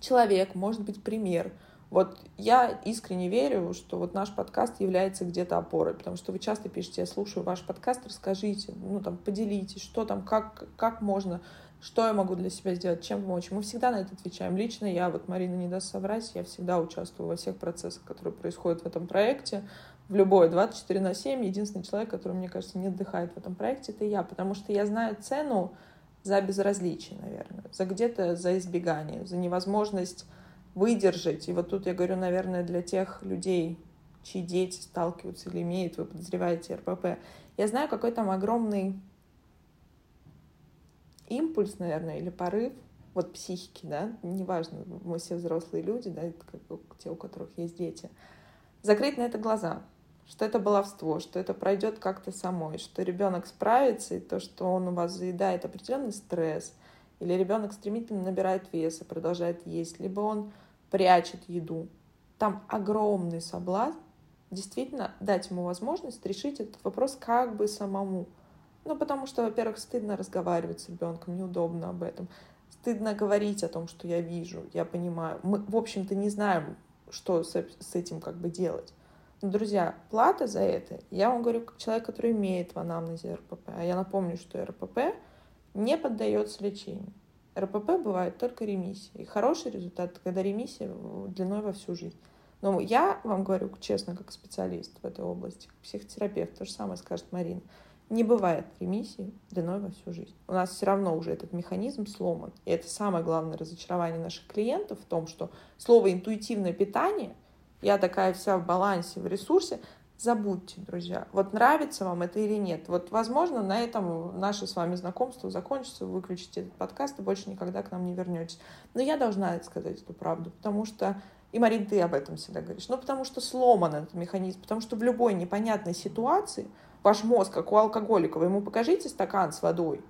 человек, может быть, пример. Вот я искренне верю, что вот наш подкаст является где-то опорой, потому что вы часто пишете, я слушаю ваш подкаст, расскажите, ну там поделитесь, что там, как, как можно что я могу для себя сделать, чем помочь. Мы всегда на это отвечаем. Лично я, вот Марина не даст соврать, я всегда участвую во всех процессах, которые происходят в этом проекте. В любой 24 на 7. Единственный человек, который, мне кажется, не отдыхает в этом проекте, это я. Потому что я знаю цену за безразличие, наверное. За где-то за избегание, за невозможность выдержать. И вот тут я говорю, наверное, для тех людей, чьи дети сталкиваются или имеют, вы подозреваете РПП. Я знаю, какой там огромный импульс, наверное, или порыв, вот психики, да, неважно, мы все взрослые люди, да, те, у которых есть дети, закрыть на это глаза, что это баловство, что это пройдет как-то самой, что ребенок справится, и то, что он у вас заедает определенный стресс, или ребенок стремительно набирает вес и продолжает есть, либо он прячет еду. Там огромный соблазн действительно дать ему возможность решить этот вопрос как бы самому. Ну, потому что, во-первых, стыдно разговаривать с ребенком, неудобно об этом. Стыдно говорить о том, что я вижу, я понимаю. Мы, в общем-то, не знаем, что с, с этим как бы делать. Но, друзья, плата за это, я вам говорю, как человек, который имеет в анамнезе РПП, а я напомню, что РПП не поддается лечению. РПП бывает только ремиссия. И хороший результат, когда ремиссия длиной во всю жизнь. Но я вам говорю честно, как специалист в этой области, психотерапевт, то же самое скажет Марина. Не бывает ремиссии длиной во всю жизнь. У нас все равно уже этот механизм сломан. И это самое главное разочарование наших клиентов в том, что слово интуитивное питание, я такая вся в балансе, в ресурсе, забудьте, друзья. Вот нравится вам это или нет. Вот, возможно, на этом наше с вами знакомство закончится, вы выключите этот подкаст и больше никогда к нам не вернетесь. Но я должна сказать эту правду, потому что и, Марин, ты об этом всегда говоришь. Ну, потому что сломан этот механизм, потому что в любой непонятной ситуации ваш мозг, как у алкоголика, вы ему покажите стакан с водой,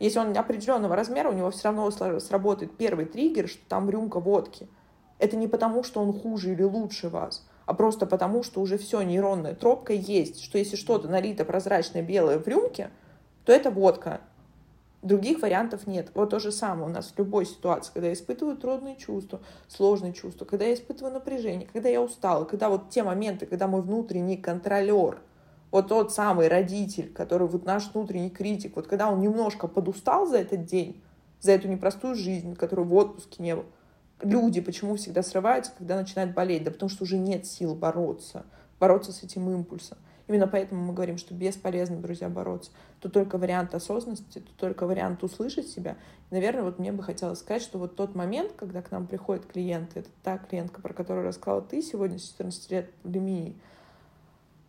если он определенного размера, у него все равно сработает первый триггер, что там рюмка водки. Это не потому, что он хуже или лучше вас, а просто потому, что уже все, нейронная тропка есть, что если что-то налито прозрачное белое в рюмке, то это водка. Других вариантов нет. Вот то же самое у нас в любой ситуации, когда я испытываю трудные чувства, сложные чувства, когда я испытываю напряжение, когда я устала, когда вот те моменты, когда мой внутренний контролер, вот тот самый родитель, который вот наш внутренний критик, вот когда он немножко подустал за этот день, за эту непростую жизнь, которую в отпуске не был, люди почему всегда срываются, когда начинают болеть? Да потому что уже нет сил бороться, бороться с этим импульсом. Именно поэтому мы говорим, что бесполезно, друзья, бороться. Тут только вариант осознанности, тут только вариант услышать себя. Наверное, вот мне бы хотелось сказать, что вот тот момент, когда к нам приходят клиенты, это та клиентка, про которую рассказала ты сегодня, с 14 лет пандемии,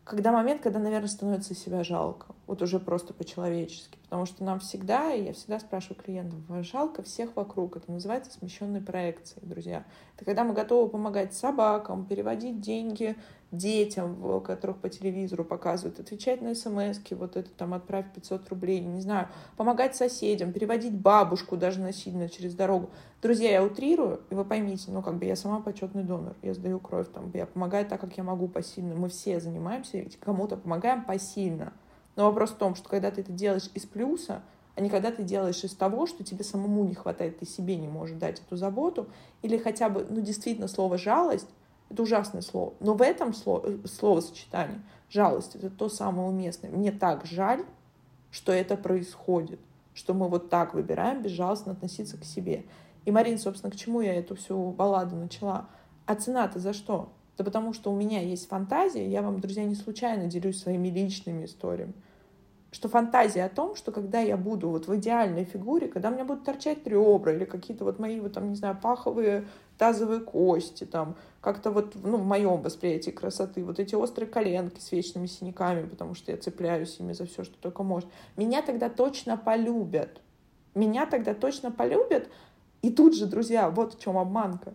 когда момент, когда, наверное, становится себя жалко, вот уже просто по-человечески, потому что нам всегда, и я всегда спрашиваю клиентов, жалко всех вокруг, это называется смещенной проекцией, друзья. Это когда мы готовы помогать собакам, переводить деньги детям, которых по телевизору показывают, отвечать на смс вот это там отправь 500 рублей, не знаю, помогать соседям, переводить бабушку даже насильно через дорогу. Друзья, я утрирую, и вы поймите, ну как бы я сама почетный донор, я сдаю кровь, там, я помогаю так, как я могу посильно. Мы все занимаемся, кому-то помогаем посильно. Но вопрос в том, что когда ты это делаешь из плюса, а не когда ты делаешь из того, что тебе самому не хватает, ты себе не можешь дать эту заботу, или хотя бы, ну, действительно, слово «жалость» Это ужасное слово. Но в этом слово, словосочетании жалость — это то самое уместное. Мне так жаль, что это происходит, что мы вот так выбираем безжалостно относиться к себе. И, Марин, собственно, к чему я эту всю балладу начала? А цена-то за что? Да потому что у меня есть фантазия, я вам, друзья, не случайно делюсь своими личными историями что фантазия о том, что когда я буду вот в идеальной фигуре, когда у меня будут торчать ребра или какие-то вот мои вот там, не знаю, паховые тазовые кости, там, как-то вот, ну, в моем восприятии красоты, вот эти острые коленки с вечными синяками, потому что я цепляюсь ими за все, что только может. Меня тогда точно полюбят. Меня тогда точно полюбят. И тут же, друзья, вот в чем обманка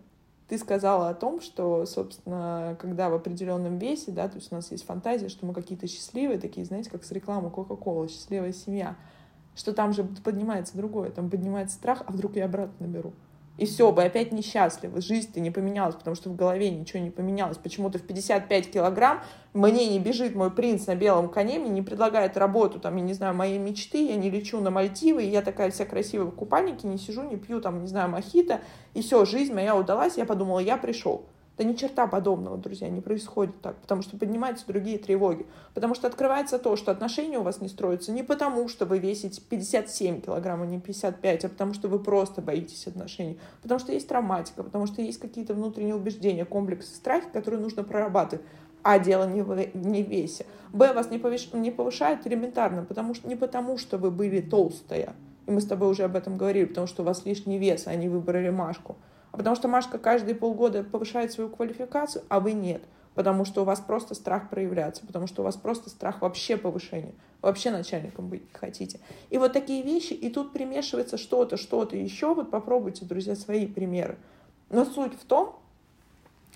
ты сказала о том, что, собственно, когда в определенном весе, да, то есть у нас есть фантазия, что мы какие-то счастливые, такие, знаете, как с рекламы Кока-Колы, счастливая семья, что там же поднимается другое, там поднимается страх, а вдруг я обратно наберу. И все, вы опять несчастливы. Жизнь-то не поменялась, потому что в голове ничего не поменялось. Почему-то в 55 килограмм мне не бежит мой принц на белом коне, мне не предлагает работу, там, я не знаю, моей мечты, я не лечу на Мальдивы, и я такая вся красивая в купальнике, не сижу, не пью, там, не знаю, мохито, и все, жизнь моя удалась, я подумала, я пришел. Да ни черта подобного, друзья, не происходит так, потому что поднимаются другие тревоги, потому что открывается то, что отношения у вас не строятся не потому, что вы весите 57 килограмм, а не 55, а потому что вы просто боитесь отношений, потому что есть травматика, потому что есть какие-то внутренние убеждения, комплексы, страхи, которые нужно прорабатывать. А дело не в, не в весе. Б вас не, повыш, не повышает элементарно, потому что, не потому, что вы были толстая, и мы с тобой уже об этом говорили, потому что у вас лишний вес, а они выбрали Машку а потому что Машка каждые полгода повышает свою квалификацию, а вы нет. Потому что у вас просто страх проявляться, потому что у вас просто страх вообще повышения, вообще начальником быть хотите. И вот такие вещи, и тут примешивается что-то, что-то еще. Вот попробуйте, друзья, свои примеры. Но суть в том,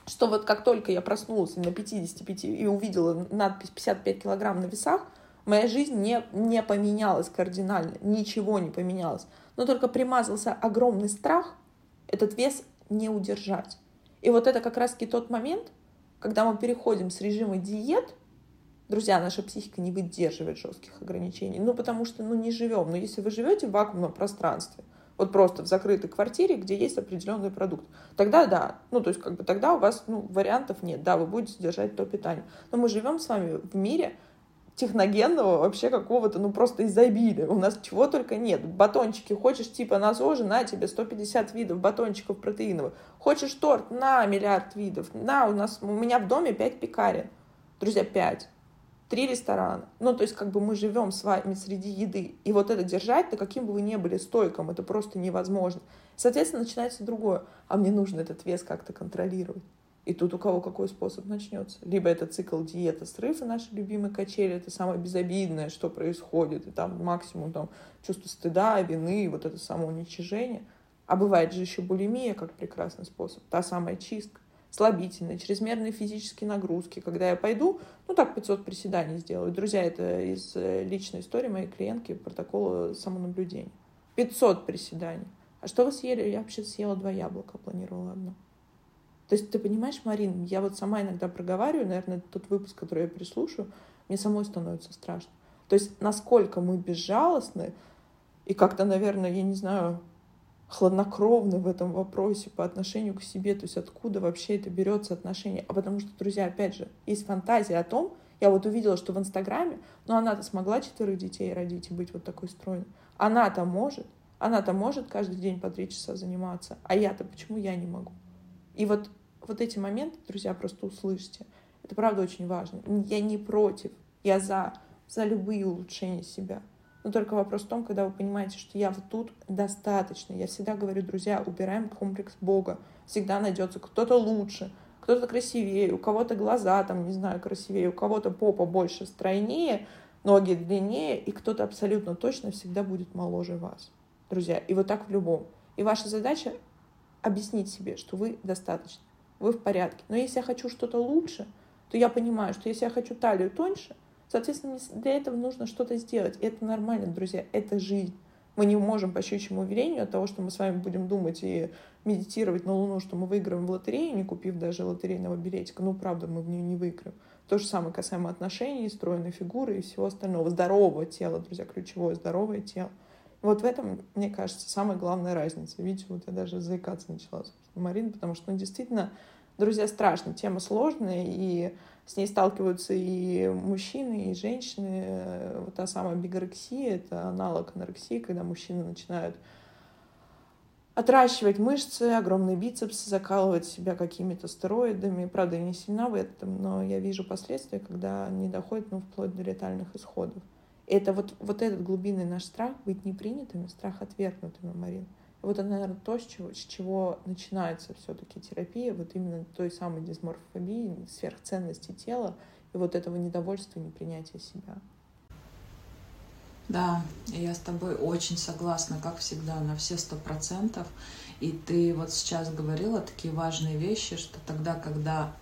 что вот как только я проснулась на 55 и увидела надпись 55 килограмм на весах, моя жизнь не, не поменялась кардинально, ничего не поменялось. Но только примазался огромный страх, этот вес не удержать. И вот это как раз-таки тот момент, когда мы переходим с режима диет, друзья, наша психика не выдерживает жестких ограничений, ну потому что ну не живем. Но если вы живете в вакуумном пространстве, Вот просто в закрытой квартире, где есть определенный продукт. Тогда да. Ну, то есть, как бы тогда у вас ну, вариантов нет. Да, вы будете держать то питание. Но мы живем с вами в мире, техногенного вообще какого-то, ну, просто изобилия. У нас чего только нет. Батончики. Хочешь типа на ЗОЖе, на тебе 150 видов батончиков протеиновых. Хочешь торт? На миллиард видов. На, у нас, у меня в доме 5 пекарен. Друзья, 5 три ресторана. Ну, то есть, как бы мы живем с вами среди еды. И вот это держать, то каким бы вы ни были стойком, это просто невозможно. Соответственно, начинается другое. А мне нужно этот вес как-то контролировать. И тут у кого какой способ начнется. Либо это цикл диета, срыв, и наши любимые качели, это самое безобидное, что происходит, и там максимум там, чувство стыда, вины, вот это самоуничижение. А бывает же еще булимия как прекрасный способ, та самая чистка слабительные, чрезмерные физические нагрузки. Когда я пойду, ну так 500 приседаний сделаю. Друзья, это из э, личной истории моей клиентки, протокола самонаблюдения. 500 приседаний. А что вы съели? Я вообще съела два яблока, планировала одно. То есть ты понимаешь, Марин, я вот сама иногда проговариваю, наверное, тот выпуск, который я переслушаю, мне самой становится страшно. То есть насколько мы безжалостны, и как-то, наверное, я не знаю, хладнокровны в этом вопросе по отношению к себе, то есть откуда вообще это берется отношение. А потому что, друзья, опять же, есть фантазия о том, я вот увидела, что в Инстаграме, ну она-то смогла четверых детей родить и быть вот такой стройной. Она-то может, она-то может каждый день по три часа заниматься, а я-то почему я не могу? И вот, вот эти моменты, друзья, просто услышьте. Это правда очень важно. Я не против, я за, за любые улучшения себя. Но только вопрос в том, когда вы понимаете, что я вот тут достаточно. Я всегда говорю, друзья, убираем комплекс Бога. Всегда найдется кто-то лучше, кто-то красивее, у кого-то глаза там, не знаю, красивее, у кого-то попа больше, стройнее, ноги длиннее, и кто-то абсолютно точно всегда будет моложе вас. Друзья, и вот так в любом. И ваша задача объяснить себе, что вы достаточно, вы в порядке. Но если я хочу что-то лучше, то я понимаю, что если я хочу талию тоньше, Соответственно, для этого нужно что-то сделать. И это нормально, друзья, это жизнь. Мы не можем по щучьему уверению от того, что мы с вами будем думать и медитировать на Луну, что мы выиграем в лотерею, не купив даже лотерейного билетика. Ну, правда, мы в нее не выиграем. То же самое касаемо отношений, стройной фигуры и всего остального. Здорового тела, друзья, ключевое здоровое тело. Вот в этом, мне кажется, самая главная разница. Видите, вот я даже заикаться начала, Марин, потому что, ну, действительно, друзья, страшно. Тема сложная, и с ней сталкиваются и мужчины, и женщины. Вот та самая бигорексия — это аналог анорексии, когда мужчины начинают отращивать мышцы, огромные бицепсы, закалывать себя какими-то стероидами. Правда, я не сильна в этом, но я вижу последствия, когда они доходят ну, вплоть до летальных исходов. Это вот, вот этот глубинный наш страх быть непринятыми, страх отвергнутыми, Марин. Вот это, наверное, то, с чего, с чего начинается все-таки терапия, вот именно той самой дисморфобии, сверхценности тела и вот этого недовольства, непринятия себя. Да, я с тобой очень согласна, как всегда, на все сто процентов. И ты вот сейчас говорила такие важные вещи, что тогда, когда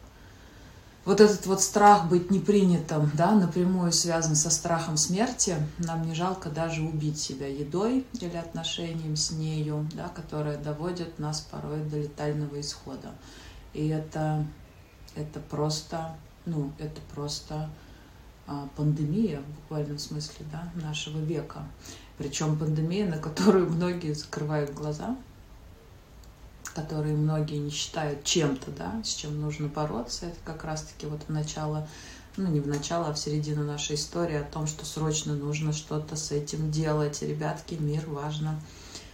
вот этот вот страх быть непринятым, да, напрямую связан со страхом смерти. Нам не жалко даже убить себя едой или отношением с нею, да, которые доводят нас порой до летального исхода. И это, это просто, ну, это просто а, пандемия в буквальном смысле, да, нашего века. Причем пандемия, на которую многие закрывают глаза, которые многие не считают чем-то, да, с чем нужно бороться. Это как раз-таки вот в начало, ну не в начало, а в середину нашей истории о том, что срочно нужно что-то с этим делать. Ребятки, мир важно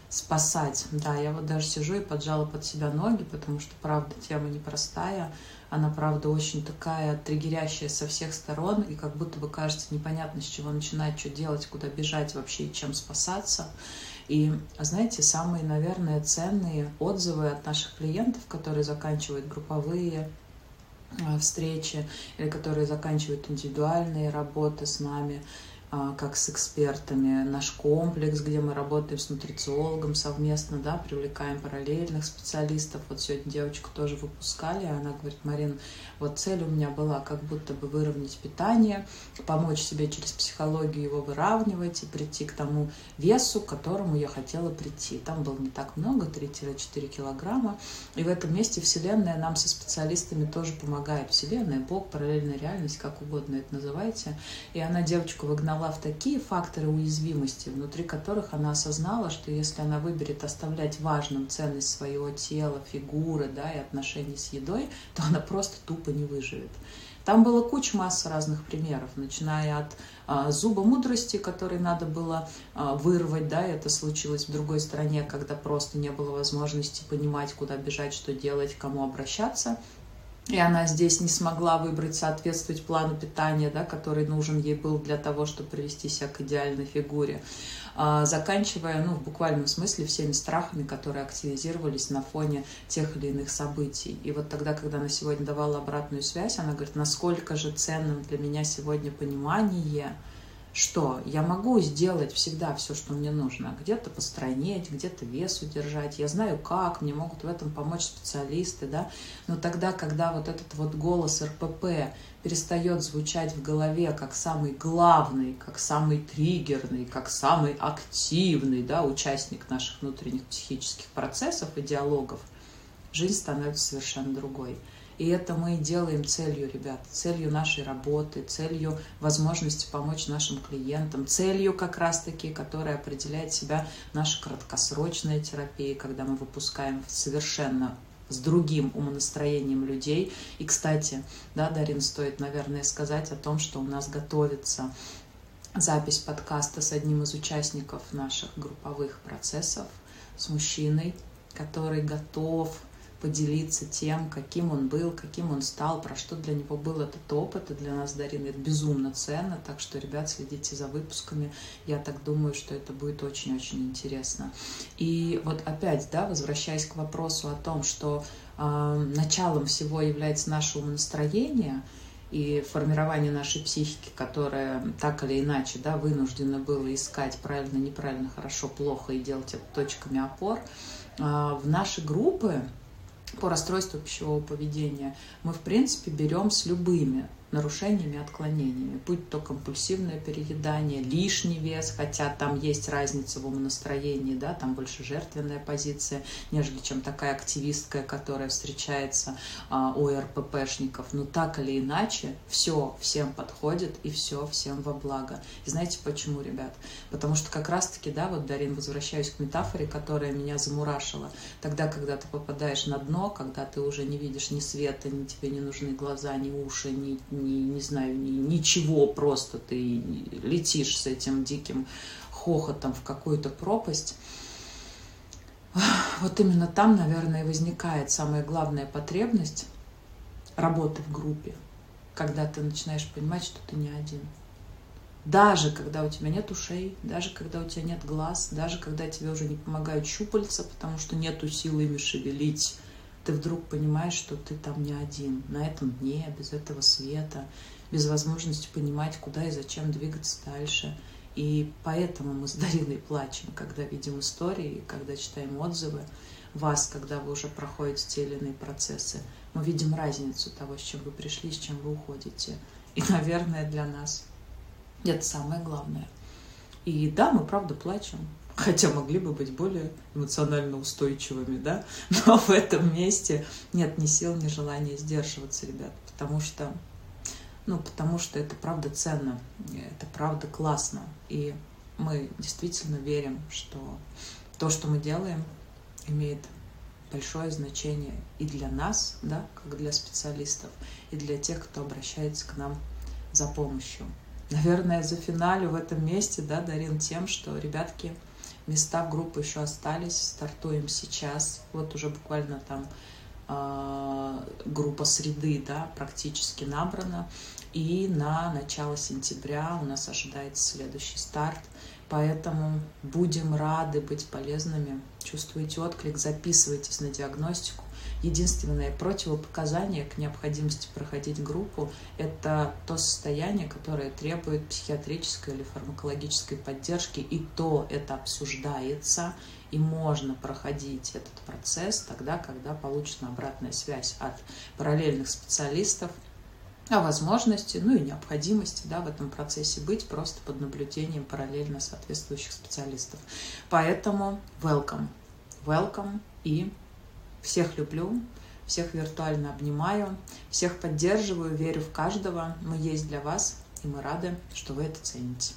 спасать. Да, я вот даже сижу и поджала под себя ноги, потому что, правда, тема непростая. Она, правда, очень такая триггерящая со всех сторон, и как будто бы кажется непонятно, с чего начинать, что делать, куда бежать вообще и чем спасаться. И, знаете, самые, наверное, ценные отзывы от наших клиентов, которые заканчивают групповые а, встречи или которые заканчивают индивидуальные работы с нами, а, как с экспертами, наш комплекс, где мы работаем с нутрициологом совместно, да, привлекаем параллельных специалистов. Вот сегодня девочку тоже выпускали, она говорит, Марин, вот цель у меня была как будто бы выровнять питание, помочь себе через психологию его выравнивать и прийти к тому весу, к которому я хотела прийти. Там было не так много, 3-4 килограмма. И в этом месте Вселенная нам со специалистами тоже помогает. Вселенная, Бог, параллельная реальность, как угодно это называйте. И она девочку выгнала в такие факторы уязвимости, внутри которых она осознала, что если она выберет оставлять важным ценность своего тела, фигуры да, и отношений с едой, то она просто тупо не выживет. Там было куча масса разных примеров, начиная от а, зуба мудрости, который надо было а, вырвать, да, это случилось в другой стране, когда просто не было возможности понимать, куда бежать, что делать, кому обращаться, и она здесь не смогла выбрать, соответствовать плану питания, да, который нужен ей был для того, чтобы привести себя к идеальной фигуре, заканчивая, ну, в буквальном смысле, всеми страхами, которые активизировались на фоне тех или иных событий. И вот тогда, когда она сегодня давала обратную связь, она говорит, насколько же ценным для меня сегодня понимание, что я могу сделать всегда все, что мне нужно. Где-то постранить, где-то вес удержать. Я знаю как, мне могут в этом помочь специалисты, да. Но тогда, когда вот этот вот голос РПП перестает звучать в голове как самый главный, как самый триггерный, как самый активный, да, участник наших внутренних психических процессов и диалогов, жизнь становится совершенно другой. И это мы делаем целью, ребят, целью нашей работы, целью возможности помочь нашим клиентам, целью как раз-таки, которая определяет себя наша краткосрочная терапия, когда мы выпускаем совершенно с другим умонастроением людей. И, кстати, да, Дарин, стоит, наверное, сказать о том, что у нас готовится запись подкаста с одним из участников наших групповых процессов, с мужчиной, который готов поделиться тем, каким он был, каким он стал, про что для него был этот опыт. И для нас, Дарина, это безумно ценно. Так что, ребят, следите за выпусками. Я так думаю, что это будет очень-очень интересно. И вот опять, да, возвращаясь к вопросу о том, что э, началом всего является наше умонастроение, и формирование нашей психики, которая так или иначе да, вынуждена было искать правильно, неправильно, хорошо, плохо и делать это точками опор, а, в наши группы по расстройству пищевого поведения мы, в принципе, берем с любыми нарушениями, отклонениями, будь то компульсивное переедание, лишний вес, хотя там есть разница в умонастроении, да, там больше жертвенная позиция, нежели чем такая активистская, которая встречается а, у РППшников. Но так или иначе, все всем подходит и все всем во благо. И знаете почему, ребят? Потому что как раз-таки, да, вот, Дарин, возвращаюсь к метафоре, которая меня замурашила. Тогда, когда ты попадаешь на дно, когда ты уже не видишь ни света, ни тебе не нужны глаза, ни уши, ни, ни, не знаю, ни, ничего, просто ты летишь с этим диким хохотом в какую-то пропасть. Вот именно там, наверное, возникает самая главная потребность работы в группе, когда ты начинаешь понимать, что ты не один. Даже когда у тебя нет ушей, даже когда у тебя нет глаз, даже когда тебе уже не помогают щупальца, потому что нету силы ими шевелить, ты вдруг понимаешь, что ты там не один, на этом дне, без этого света, без возможности понимать, куда и зачем двигаться дальше. И поэтому мы с Дариной плачем, когда видим истории, когда читаем отзывы вас, когда вы уже проходите те или иные процессы. Мы видим разницу того, с чем вы пришли, с чем вы уходите. И, наверное, для нас это самое главное. И да, мы правда плачем, хотя могли бы быть более эмоционально устойчивыми, да, [laughs] но в этом месте нет ни сил, ни желания сдерживаться, ребят, потому что, ну, потому что это правда ценно, это правда классно, и мы действительно верим, что то, что мы делаем, имеет большое значение и для нас, да, как для специалистов, и для тех, кто обращается к нам за помощью. Наверное, за финалю в этом месте, да, Дарин, тем, что, ребятки, места в группу еще остались, стартуем сейчас. Вот уже буквально там э, группа среды, да, практически набрана. И на начало сентября у нас ожидается следующий старт. Поэтому будем рады быть полезными. Чувствуете отклик, записывайтесь на диагностику. Единственное противопоказание к необходимости проходить группу – это то состояние, которое требует психиатрической или фармакологической поддержки, и то это обсуждается, и можно проходить этот процесс тогда, когда получена обратная связь от параллельных специалистов о возможности, ну и необходимости да, в этом процессе быть просто под наблюдением параллельно соответствующих специалистов. Поэтому welcome, welcome и всех люблю, всех виртуально обнимаю, всех поддерживаю, верю в каждого. Мы есть для вас, и мы рады, что вы это цените.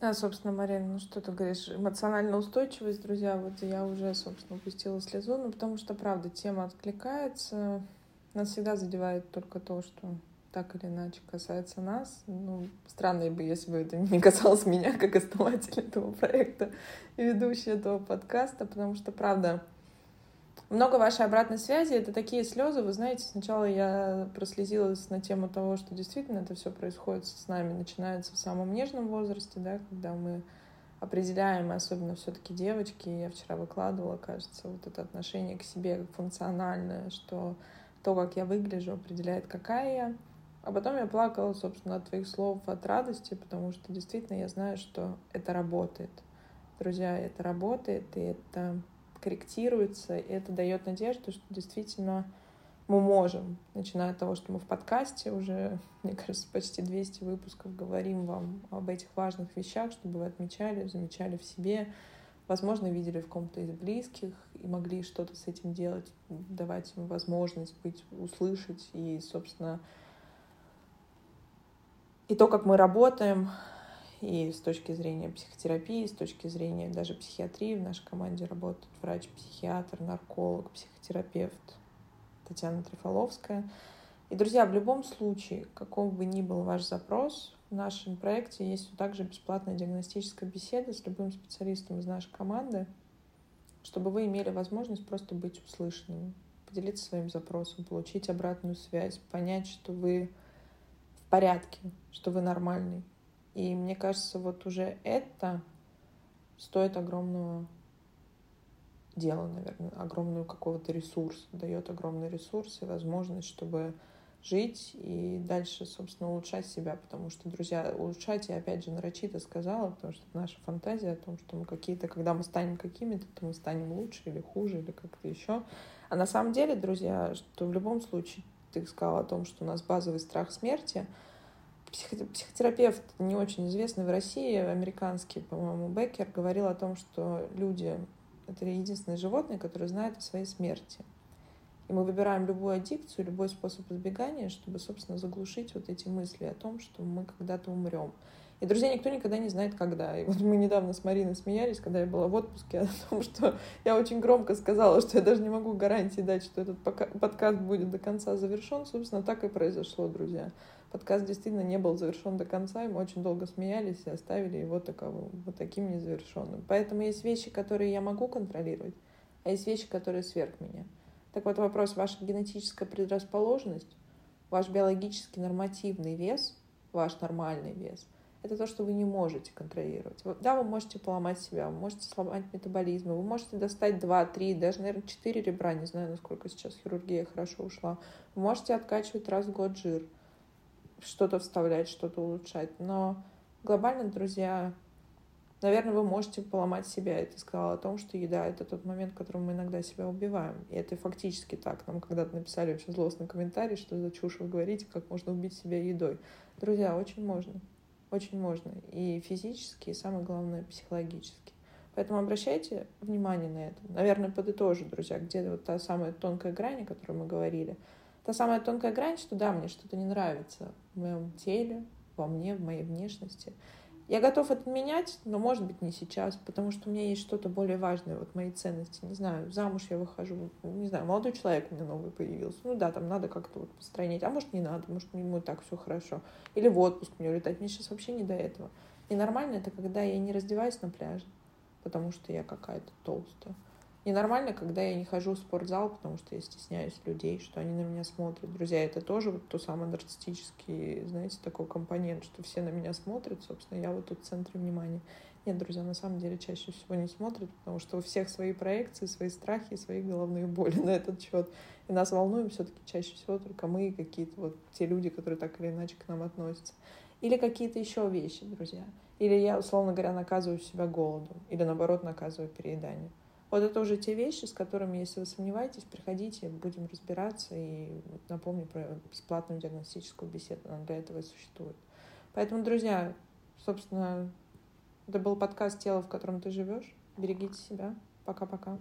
Да, собственно, Марина, ну что ты говоришь, эмоциональная устойчивость, друзья, вот я уже, собственно, упустила слезу, ну потому что, правда, тема откликается, нас всегда задевает только то, что так или иначе касается нас. Ну, странно бы, если бы это [laughs] не касалось меня, как основателя этого проекта и ведущей этого подкаста, потому что, правда, много вашей обратной связи. Это такие слезы. Вы знаете, сначала я прослезилась на тему того, что действительно это все происходит с нами, начинается в самом нежном возрасте, да, когда мы определяем, особенно все-таки девочки, я вчера выкладывала, кажется, вот это отношение к себе как функциональное, что то, как я выгляжу, определяет, какая я. А потом я плакала, собственно, от твоих слов, от радости, потому что действительно я знаю, что это работает. Друзья, это работает, и это корректируется, и это дает надежду, что действительно мы можем, начиная от того, что мы в подкасте уже, [laughs] мне кажется, почти 200 выпусков говорим вам об этих важных вещах, чтобы вы отмечали, замечали в себе, возможно, видели в ком-то из близких и могли что-то с этим делать, давать им возможность быть, услышать. И, собственно, и то, как мы работаем, и с точки зрения психотерапии, с точки зрения даже психиатрии в нашей команде работают врач-психиатр, нарколог, психотерапевт Татьяна Трифоловская. И, друзья, в любом случае, каков бы ни был ваш запрос, в нашем проекте есть также бесплатная диагностическая беседа с любым специалистом из нашей команды, чтобы вы имели возможность просто быть услышанными, поделиться своим запросом, получить обратную связь, понять, что вы в порядке, что вы нормальный, и мне кажется, вот уже это стоит огромного дела, наверное, огромную какого-то ресурса, дает огромный ресурс и возможность, чтобы жить и дальше, собственно, улучшать себя, потому что, друзья, улучшать, я опять же нарочито сказала, потому что наша фантазия о том, что мы какие-то, когда мы станем какими-то, то мы станем лучше или хуже, или как-то еще. А на самом деле, друзья, что в любом случае, ты сказала о том, что у нас базовый страх смерти — психотерапевт не очень известный в России, американский, по-моему, Беккер, говорил о том, что люди — это единственные животные, которые знают о своей смерти. И мы выбираем любую аддикцию, любой способ избегания, чтобы, собственно, заглушить вот эти мысли о том, что мы когда-то умрем. И, друзья, никто никогда не знает, когда. И вот мы недавно с Мариной смеялись, когда я была в отпуске, [laughs] о том, что я очень громко сказала, что я даже не могу гарантии дать, что этот подкаст будет до конца завершен. Собственно, так и произошло, друзья. Подкаст действительно не был завершен до конца, и мы очень долго смеялись и оставили его таковым, вот таким незавершенным. Поэтому есть вещи, которые я могу контролировать, а есть вещи, которые сверх меня. Так вот вопрос, ваша генетическая предрасположенность, ваш биологический нормативный вес, ваш нормальный вес — это то, что вы не можете контролировать. Да, вы можете поломать себя, вы можете сломать метаболизм, вы можете достать 2, 3, даже, наверное, 4 ребра, не знаю, насколько сейчас хирургия хорошо ушла. Вы можете откачивать раз в год жир, что-то вставлять, что-то улучшать. Но глобально, друзья, наверное, вы можете поломать себя. И ты сказала о том, что еда — это тот момент, в котором мы иногда себя убиваем. И это фактически так. Нам когда-то написали очень злостный комментарий, что за чушь вы говорите, как можно убить себя едой. Друзья, очень можно. Очень можно. И физически, и самое главное, психологически. Поэтому обращайте внимание на это. Наверное, подытожу, друзья, где вот та самая тонкая грань, о которой мы говорили. Та самая тонкая грань, что да, мне что-то не нравится в моем теле, во мне, в моей внешности. Я готов это менять, но, может быть, не сейчас, потому что у меня есть что-то более важное, вот мои ценности. Не знаю, замуж я выхожу, не знаю, молодой человек у меня новый появился. Ну да, там надо как-то вот построить, а может, не надо, может, ему так все хорошо. Или в отпуск мне улетать. Мне сейчас вообще не до этого. И нормально это, когда я не раздеваюсь на пляже, потому что я какая-то толстая. Ненормально, когда я не хожу в спортзал, потому что я стесняюсь людей, что они на меня смотрят. Друзья, это тоже вот то самое нарциссический, знаете, такой компонент, что все на меня смотрят, собственно, я вот тут в центре внимания. Нет, друзья, на самом деле чаще всего не смотрят, потому что у всех свои проекции, свои страхи, свои головные боли [laughs] на этот счет. И нас волнуем все-таки чаще всего только мы и какие-то вот те люди, которые так или иначе к нам относятся. Или какие-то еще вещи, друзья. Или я, условно говоря, наказываю себя голодом. Или, наоборот, наказываю перееданием. Вот это уже те вещи, с которыми, если вы сомневаетесь, приходите, будем разбираться. И напомню про бесплатную диагностическую беседу, она для этого и существует. Поэтому, друзья, собственно, это был подкаст «Тело, в котором ты живешь». Берегите себя. Пока-пока.